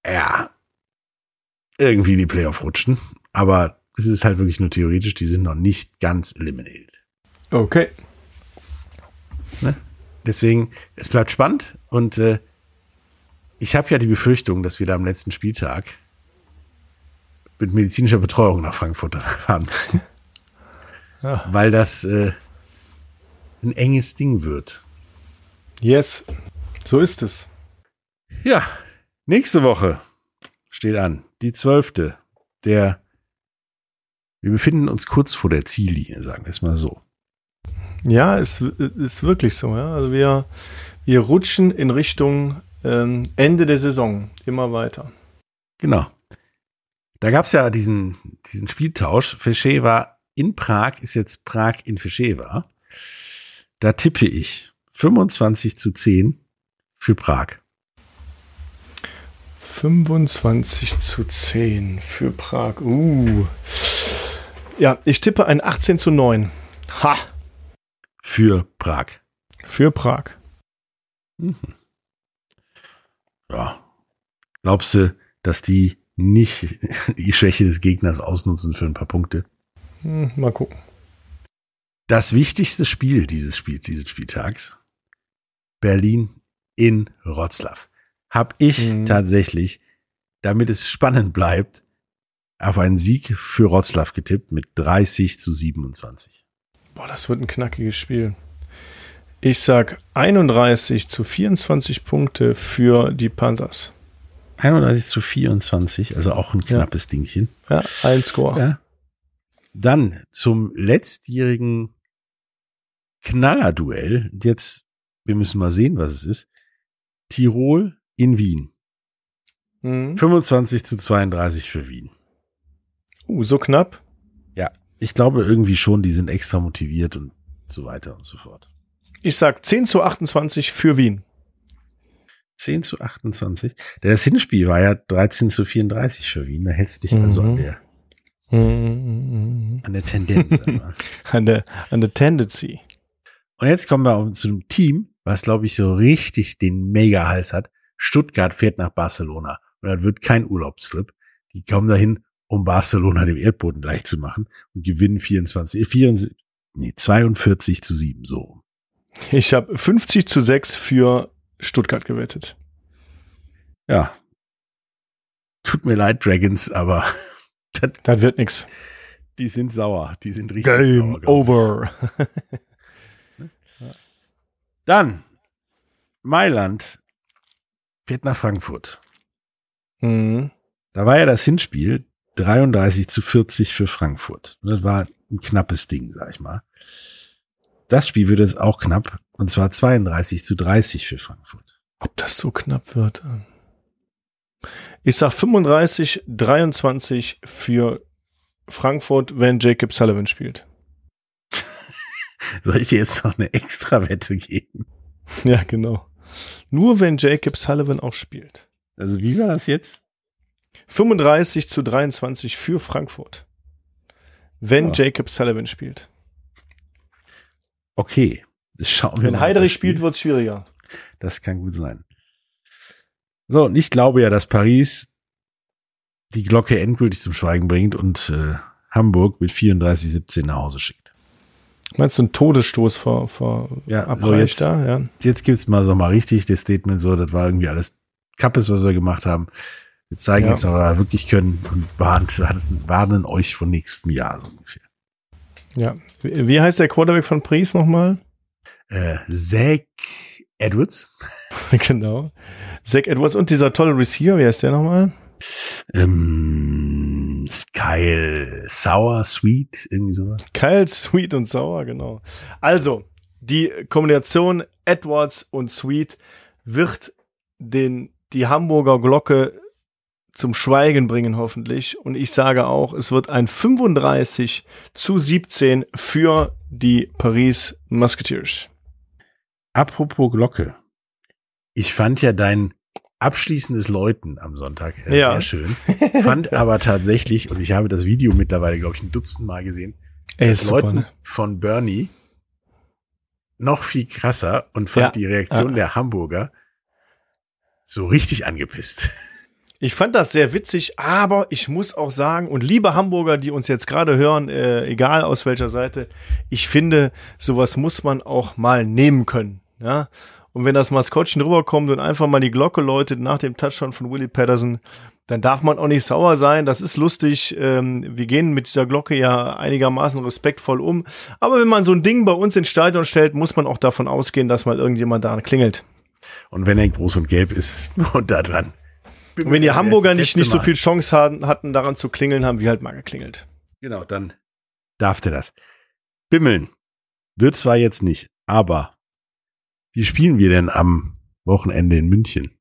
Speaker 4: ja irgendwie in die Playoff rutschen. Aber es ist halt wirklich nur theoretisch, die sind noch nicht ganz eliminated.
Speaker 1: Okay.
Speaker 4: Deswegen, es bleibt spannend und äh, ich habe ja die Befürchtung, dass wir da am letzten Spieltag mit medizinischer Betreuung nach Frankfurt [laughs] fahren müssen.
Speaker 1: Ja.
Speaker 4: Weil das äh, ein enges Ding wird.
Speaker 1: Yes. So ist es.
Speaker 4: Ja, nächste Woche steht an, die zwölfte. Der, wir befinden uns kurz vor der Ziellinie, sagen wir es mal so.
Speaker 1: Ja, es ist wirklich so. Ja? Also wir, wir rutschen in Richtung ähm, Ende der Saison immer weiter.
Speaker 4: Genau. Da gab's ja diesen, diesen Spieltausch. Feschewa in Prag ist jetzt Prag in Feschewa. Da tippe ich 25 zu 10 für Prag.
Speaker 1: 25 zu 10 für Prag. Uh. Ja, ich tippe ein 18 zu 9. Ha!
Speaker 4: Für Prag.
Speaker 1: Für Prag.
Speaker 4: Ja. Glaubst du, dass die nicht die Schwäche des Gegners ausnutzen für ein paar Punkte?
Speaker 1: Hm, mal gucken.
Speaker 4: Das wichtigste Spiel dieses Spiel, dieses Spieltags, Berlin in Wroclaw, habe ich
Speaker 1: Mhm.
Speaker 4: tatsächlich, damit es spannend bleibt, auf einen Sieg für Wroclaw getippt mit 30 zu 27.
Speaker 1: Boah, das wird ein knackiges Spiel. Ich sag 31 zu 24 Punkte für die Panthers.
Speaker 4: 31 zu 24, also auch ein knappes Dingchen.
Speaker 1: Ja, ein Score.
Speaker 4: Ja. Dann zum letztjährigen Knallerduell. Jetzt, wir müssen mal sehen, was es ist. Tirol in Wien.
Speaker 1: Mhm.
Speaker 4: 25 zu 32 für Wien.
Speaker 1: Uh, so knapp.
Speaker 4: Ja, ich glaube irgendwie schon, die sind extra motiviert und so weiter und so fort.
Speaker 1: Ich sag 10 zu 28 für Wien.
Speaker 4: 10 zu 28. Denn das Hinspiel war ja 13 zu 34 für Wien. Da hättest du dich also
Speaker 1: Mhm.
Speaker 4: an der. An der Tendenz. [laughs]
Speaker 1: An der, an der Tendency.
Speaker 4: Und jetzt kommen wir zu einem Team, was, glaube ich, so richtig den Mega-Hals hat. Stuttgart fährt nach Barcelona. Und das wird kein Urlaubstrip. Die kommen dahin, um Barcelona dem Erdboden gleich zu machen und gewinnen 24, äh, 74, nee, 42 zu 7, so.
Speaker 1: Ich habe 50 zu 6 für Stuttgart gewettet.
Speaker 4: Ja. Tut mir leid, Dragons, aber das,
Speaker 1: Das wird nix.
Speaker 4: die sind sauer. Die sind richtig sauer.
Speaker 1: Game
Speaker 4: glaub ich.
Speaker 1: over. [laughs]
Speaker 4: Dann Mailand fährt nach Frankfurt.
Speaker 1: Mhm.
Speaker 4: Da war ja das Hinspiel 33 zu 40 für Frankfurt. Das war ein knappes Ding, sag ich mal. Das Spiel wird jetzt auch knapp, und zwar 32 zu 30 für Frankfurt.
Speaker 1: Ob das so knapp wird? Ich sag 35, 23 für Frankfurt, wenn Jacob Sullivan spielt. [laughs]
Speaker 4: Soll ich dir jetzt noch eine extra Wette geben?
Speaker 1: Ja, genau. Nur wenn Jacob Sullivan auch spielt.
Speaker 4: Also wie war das jetzt?
Speaker 1: 35 zu 23 für Frankfurt. Wenn
Speaker 4: Ja.
Speaker 1: Jacob Sullivan spielt.
Speaker 4: Okay. Schauen wir
Speaker 1: Wenn
Speaker 4: mal,
Speaker 1: Heiderich
Speaker 4: das
Speaker 1: spielt, wird es schwieriger.
Speaker 4: Das kann gut sein. So, und ich glaube ja, dass Paris die Glocke endgültig zum Schweigen bringt und äh, Hamburg mit 34-17 nach Hause schickt.
Speaker 1: Meinst du einen Todesstoß vor, vor
Speaker 4: Ja, so jetzt-
Speaker 1: da? Ja.
Speaker 4: Jetzt gibt's mal so mal richtig das Statement so, das war irgendwie alles Kappes, was wir gemacht haben. Wir zeigen
Speaker 1: Ja.
Speaker 4: jetzt, was wir wirklich können und warnen, [laughs] warnen euch von nächstem Jahr so ungefähr.
Speaker 1: ja. Wie, wie heißt der Quarterback von Paris nochmal?
Speaker 4: Äh, Zach Edwards, [laughs]
Speaker 1: genau. Zach Edwards und dieser tolle Receiver, wie heißt der nochmal?
Speaker 4: ähm, Kyle Sour, Sweet, irgendwie sowas.
Speaker 1: Kyle, Sweet und Sauer, genau. Also, die Kombination Edwards und Sweet wird den, die Hamburger Glocke zum Schweigen bringen, hoffentlich. Und ich sage auch, es wird ein 35 zu 17 für die Paris Musketeers.
Speaker 4: Apropos Glocke. Ich fand ja dein abschließendes Läuten am Sonntag äh,
Speaker 1: Ja.
Speaker 4: sehr schön. [laughs] Fand aber tatsächlich, und ich habe das Video mittlerweile, glaube ich, ein Dutzend Mal gesehen,
Speaker 1: Ey,
Speaker 4: das
Speaker 1: super,
Speaker 4: Läuten
Speaker 1: ne?
Speaker 4: von Bernie noch viel krasser und fand
Speaker 1: Ja.
Speaker 4: die Reaktion
Speaker 1: Ja.
Speaker 4: der Hamburger so richtig angepisst.
Speaker 1: Ich fand das sehr witzig, aber ich muss auch sagen, und liebe Hamburger, die uns jetzt gerade hören, äh, egal aus welcher Seite, ich finde, sowas muss man auch mal nehmen können. Ja? Und wenn das Maskottchen rüberkommt und einfach mal die Glocke läutet nach dem Touchdown von Willie Patterson, dann darf man auch nicht sauer sein. Das ist lustig. Ähm, wir gehen mit dieser Glocke ja einigermaßen respektvoll um. Aber wenn man so ein Ding bei uns ins Stadion stellt, muss man auch davon ausgehen, dass mal irgendjemand da klingelt.
Speaker 4: Und wenn er groß und gelb ist [laughs] und da dran.
Speaker 1: Und wenn die Hamburger nicht, nicht so viel Chance hatten, hatten, daran zu klingeln, haben wir halt mal geklingelt.
Speaker 4: Genau, dann darf der das. Bimmeln wird zwar jetzt nicht, aber wie spielen wir denn am Wochenende in München?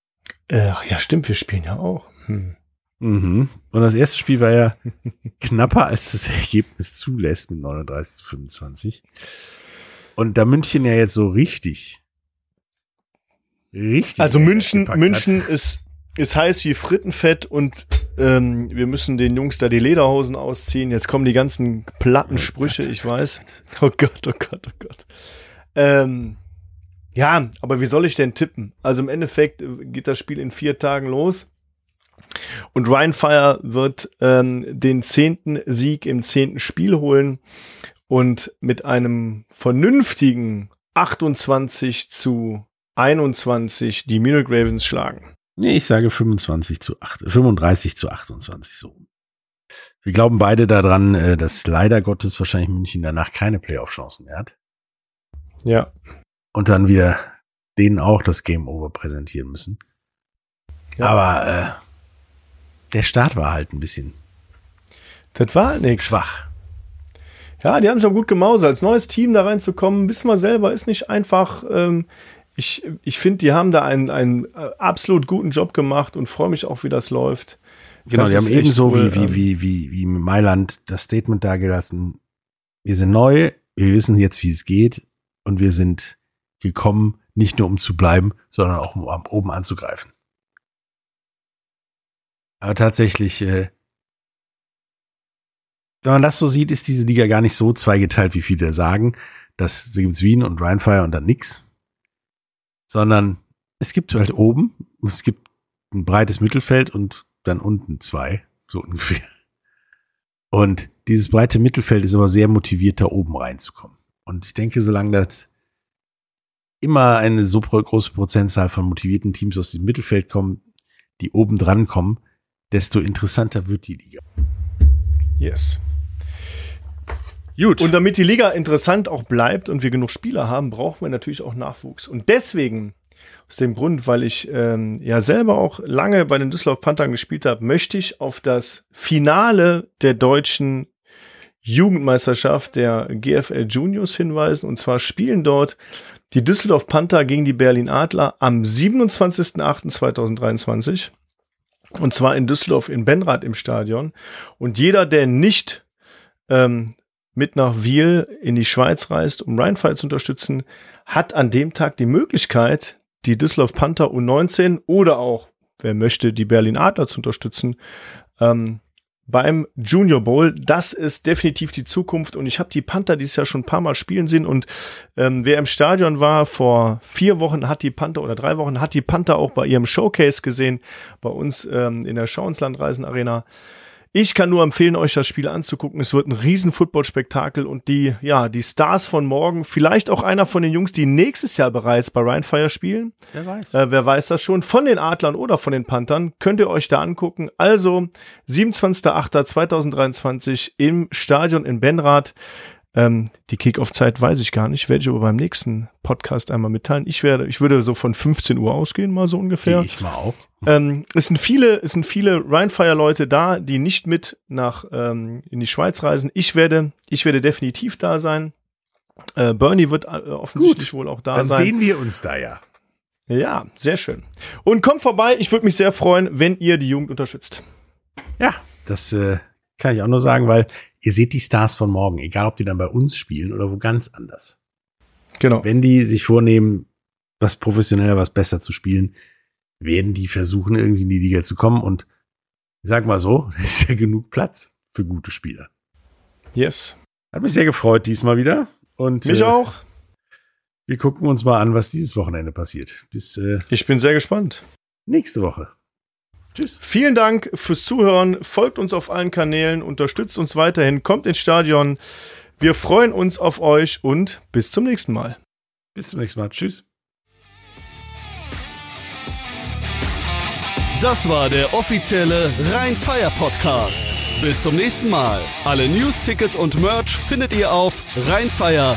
Speaker 1: Ach ja, stimmt, wir spielen ja auch. Hm.
Speaker 4: Mhm. Und das erste Spiel war ja [laughs] knapper, als das Ergebnis zulässt mit 39 zu 25. Und da München ja jetzt so richtig, richtig.
Speaker 1: Also München, München
Speaker 4: hat.
Speaker 1: ist, ist heiß wie Frittenfett und ähm, wir müssen den Jungs da die Lederhosen ausziehen. Jetzt kommen die ganzen platten
Speaker 4: Oh
Speaker 1: Sprüche,
Speaker 4: Gott.
Speaker 1: ich weiß. Oh Gott, oh Gott, oh Gott. Ähm, ja, aber wie soll ich denn tippen? Also im Endeffekt äh, geht das Spiel in vier Tagen los. Und Ryan Fire wird ähm, den zehnten Sieg im zehnten Spiel holen und mit einem vernünftigen 28 zu 21 die Munich Ravens schlagen.
Speaker 4: Nee, ich sage 25 zu 8, 35 zu 28 so. Wir glauben beide daran, äh, dass leider Gottes wahrscheinlich München danach keine Playoff-Chancen mehr hat.
Speaker 1: Ja.
Speaker 4: Und dann wir denen auch das Game Over präsentieren müssen.
Speaker 1: Ja.
Speaker 4: Aber äh, der Start war halt ein bisschen
Speaker 1: Das war halt nix.
Speaker 4: schwach.
Speaker 1: Ja, die haben schon gut gemausert. Als neues Team da reinzukommen, wissen wir selber, ist nicht einfach. Ähm, ich ich finde, die haben da einen, einen äh, absolut guten Job gemacht und freue mich auch, wie das läuft.
Speaker 4: Genau,
Speaker 1: Das
Speaker 4: die haben ebenso
Speaker 1: cool,
Speaker 4: wie,
Speaker 1: ähm.
Speaker 4: wie, wie, wie, wie Mailand das Statement dargelassen. Wir sind neu, wir wissen jetzt, wie es geht und wir sind gekommen, nicht nur um zu bleiben, sondern auch um oben anzugreifen. Aber tatsächlich, äh, wenn man das so sieht, ist diese Liga gar nicht so zweigeteilt, wie viele sagen. Das gibt's Wien und Rheinfire und dann nix. Sondern es gibt halt oben, es gibt ein breites Mittelfeld und dann unten zwei, so ungefähr. Und dieses breite Mittelfeld ist aber sehr motiviert, da oben reinzukommen. Und ich denke, solange das immer eine so große Prozentzahl von motivierten Teams aus dem Mittelfeld kommen, die oben dran kommen, desto interessanter wird die Liga.
Speaker 1: Yes. Gut. Und damit die Liga interessant auch bleibt und wir genug Spieler haben, brauchen wir natürlich auch Nachwuchs. Und deswegen, aus dem Grund, weil ich ähm, ja selber auch lange bei den Düsseldorf Panthern gespielt habe, möchte ich auf das Finale der deutschen Jugendmeisterschaft der GFL Juniors hinweisen. Und zwar spielen dort die Düsseldorf Panther gegen die Berlin Adler am 27.08.2023. Und zwar in Düsseldorf in Benrath im Stadion. Und jeder, der nicht ähm, mit nach Wiel in die Schweiz reist, um Rheinfall zu unterstützen, hat an dem Tag die Möglichkeit, die Düsseldorf Panther U19 oder auch, wer möchte, die Berlin Adler zu unterstützen, ähm, beim Junior Bowl. Das ist definitiv die Zukunft und ich habe die Panther dieses Jahr schon ein paar Mal spielen sehen und ähm, wer im Stadion war vor vier Wochen hat die Panther oder drei Wochen hat die Panther auch bei ihrem Showcase gesehen bei uns ähm, in der Schauenslandreisen Arena. Ich kann nur empfehlen, euch das Spiel anzugucken. Es wird ein riesen Football-Spektakel und die, ja, die Stars von morgen, vielleicht auch einer von den Jungs, die nächstes Jahr bereits bei Ryan Fire spielen.
Speaker 4: Wer weiß.
Speaker 1: Äh, wer weiß das schon? Von den Adlern oder von den Panthern könnt ihr euch da angucken. Also 27.08.2023 im Stadion in Benrath. Ähm, die Kickoff-Zeit weiß ich gar nicht, werde ich aber beim nächsten Podcast einmal mitteilen. Ich werde, ich würde so von 15 Uhr ausgehen, mal so ungefähr.
Speaker 4: Gehe ich mal auch.
Speaker 1: Ähm, es sind viele, es sind viele Rheinfire-Leute da, die nicht mit nach ähm, in die Schweiz reisen. Ich werde, ich werde definitiv da sein. Äh, Bernie wird äh, offensichtlich wohl auch da
Speaker 4: Dann
Speaker 1: sein.
Speaker 4: sehen wir uns da ja.
Speaker 1: Ja, sehr schön. Und kommt vorbei. Ich würde mich sehr freuen, wenn ihr die Jugend unterstützt.
Speaker 4: Ja, das äh, kann ich auch nur sagen, weil ihr seht die Stars von morgen, egal ob die dann bei uns spielen oder wo ganz anders.
Speaker 1: Genau.
Speaker 4: Wenn die sich vornehmen, was professioneller, was besser zu spielen, werden die versuchen, irgendwie in die Liga zu kommen. Und ich sag mal so, es [laughs] ist ja genug Platz für gute Spieler.
Speaker 1: Yes.
Speaker 4: Hat mich sehr gefreut diesmal wieder. Und
Speaker 1: Mich
Speaker 4: äh,
Speaker 1: auch.
Speaker 4: wir gucken uns mal an, was dieses Wochenende passiert. Bis äh,
Speaker 1: Ich bin sehr gespannt.
Speaker 4: nächste Woche. Tschüss.
Speaker 1: Vielen Dank fürs Zuhören. Folgt uns auf allen Kanälen, unterstützt uns weiterhin, kommt ins Stadion. Wir freuen uns auf euch und bis zum nächsten Mal.
Speaker 4: Bis zum nächsten Mal. Tschüss.
Speaker 2: Das war der offizielle Rhein-Fire Podcast. Bis zum nächsten Mal. Alle News, Tickets und Merch findet ihr auf rheinfire.de.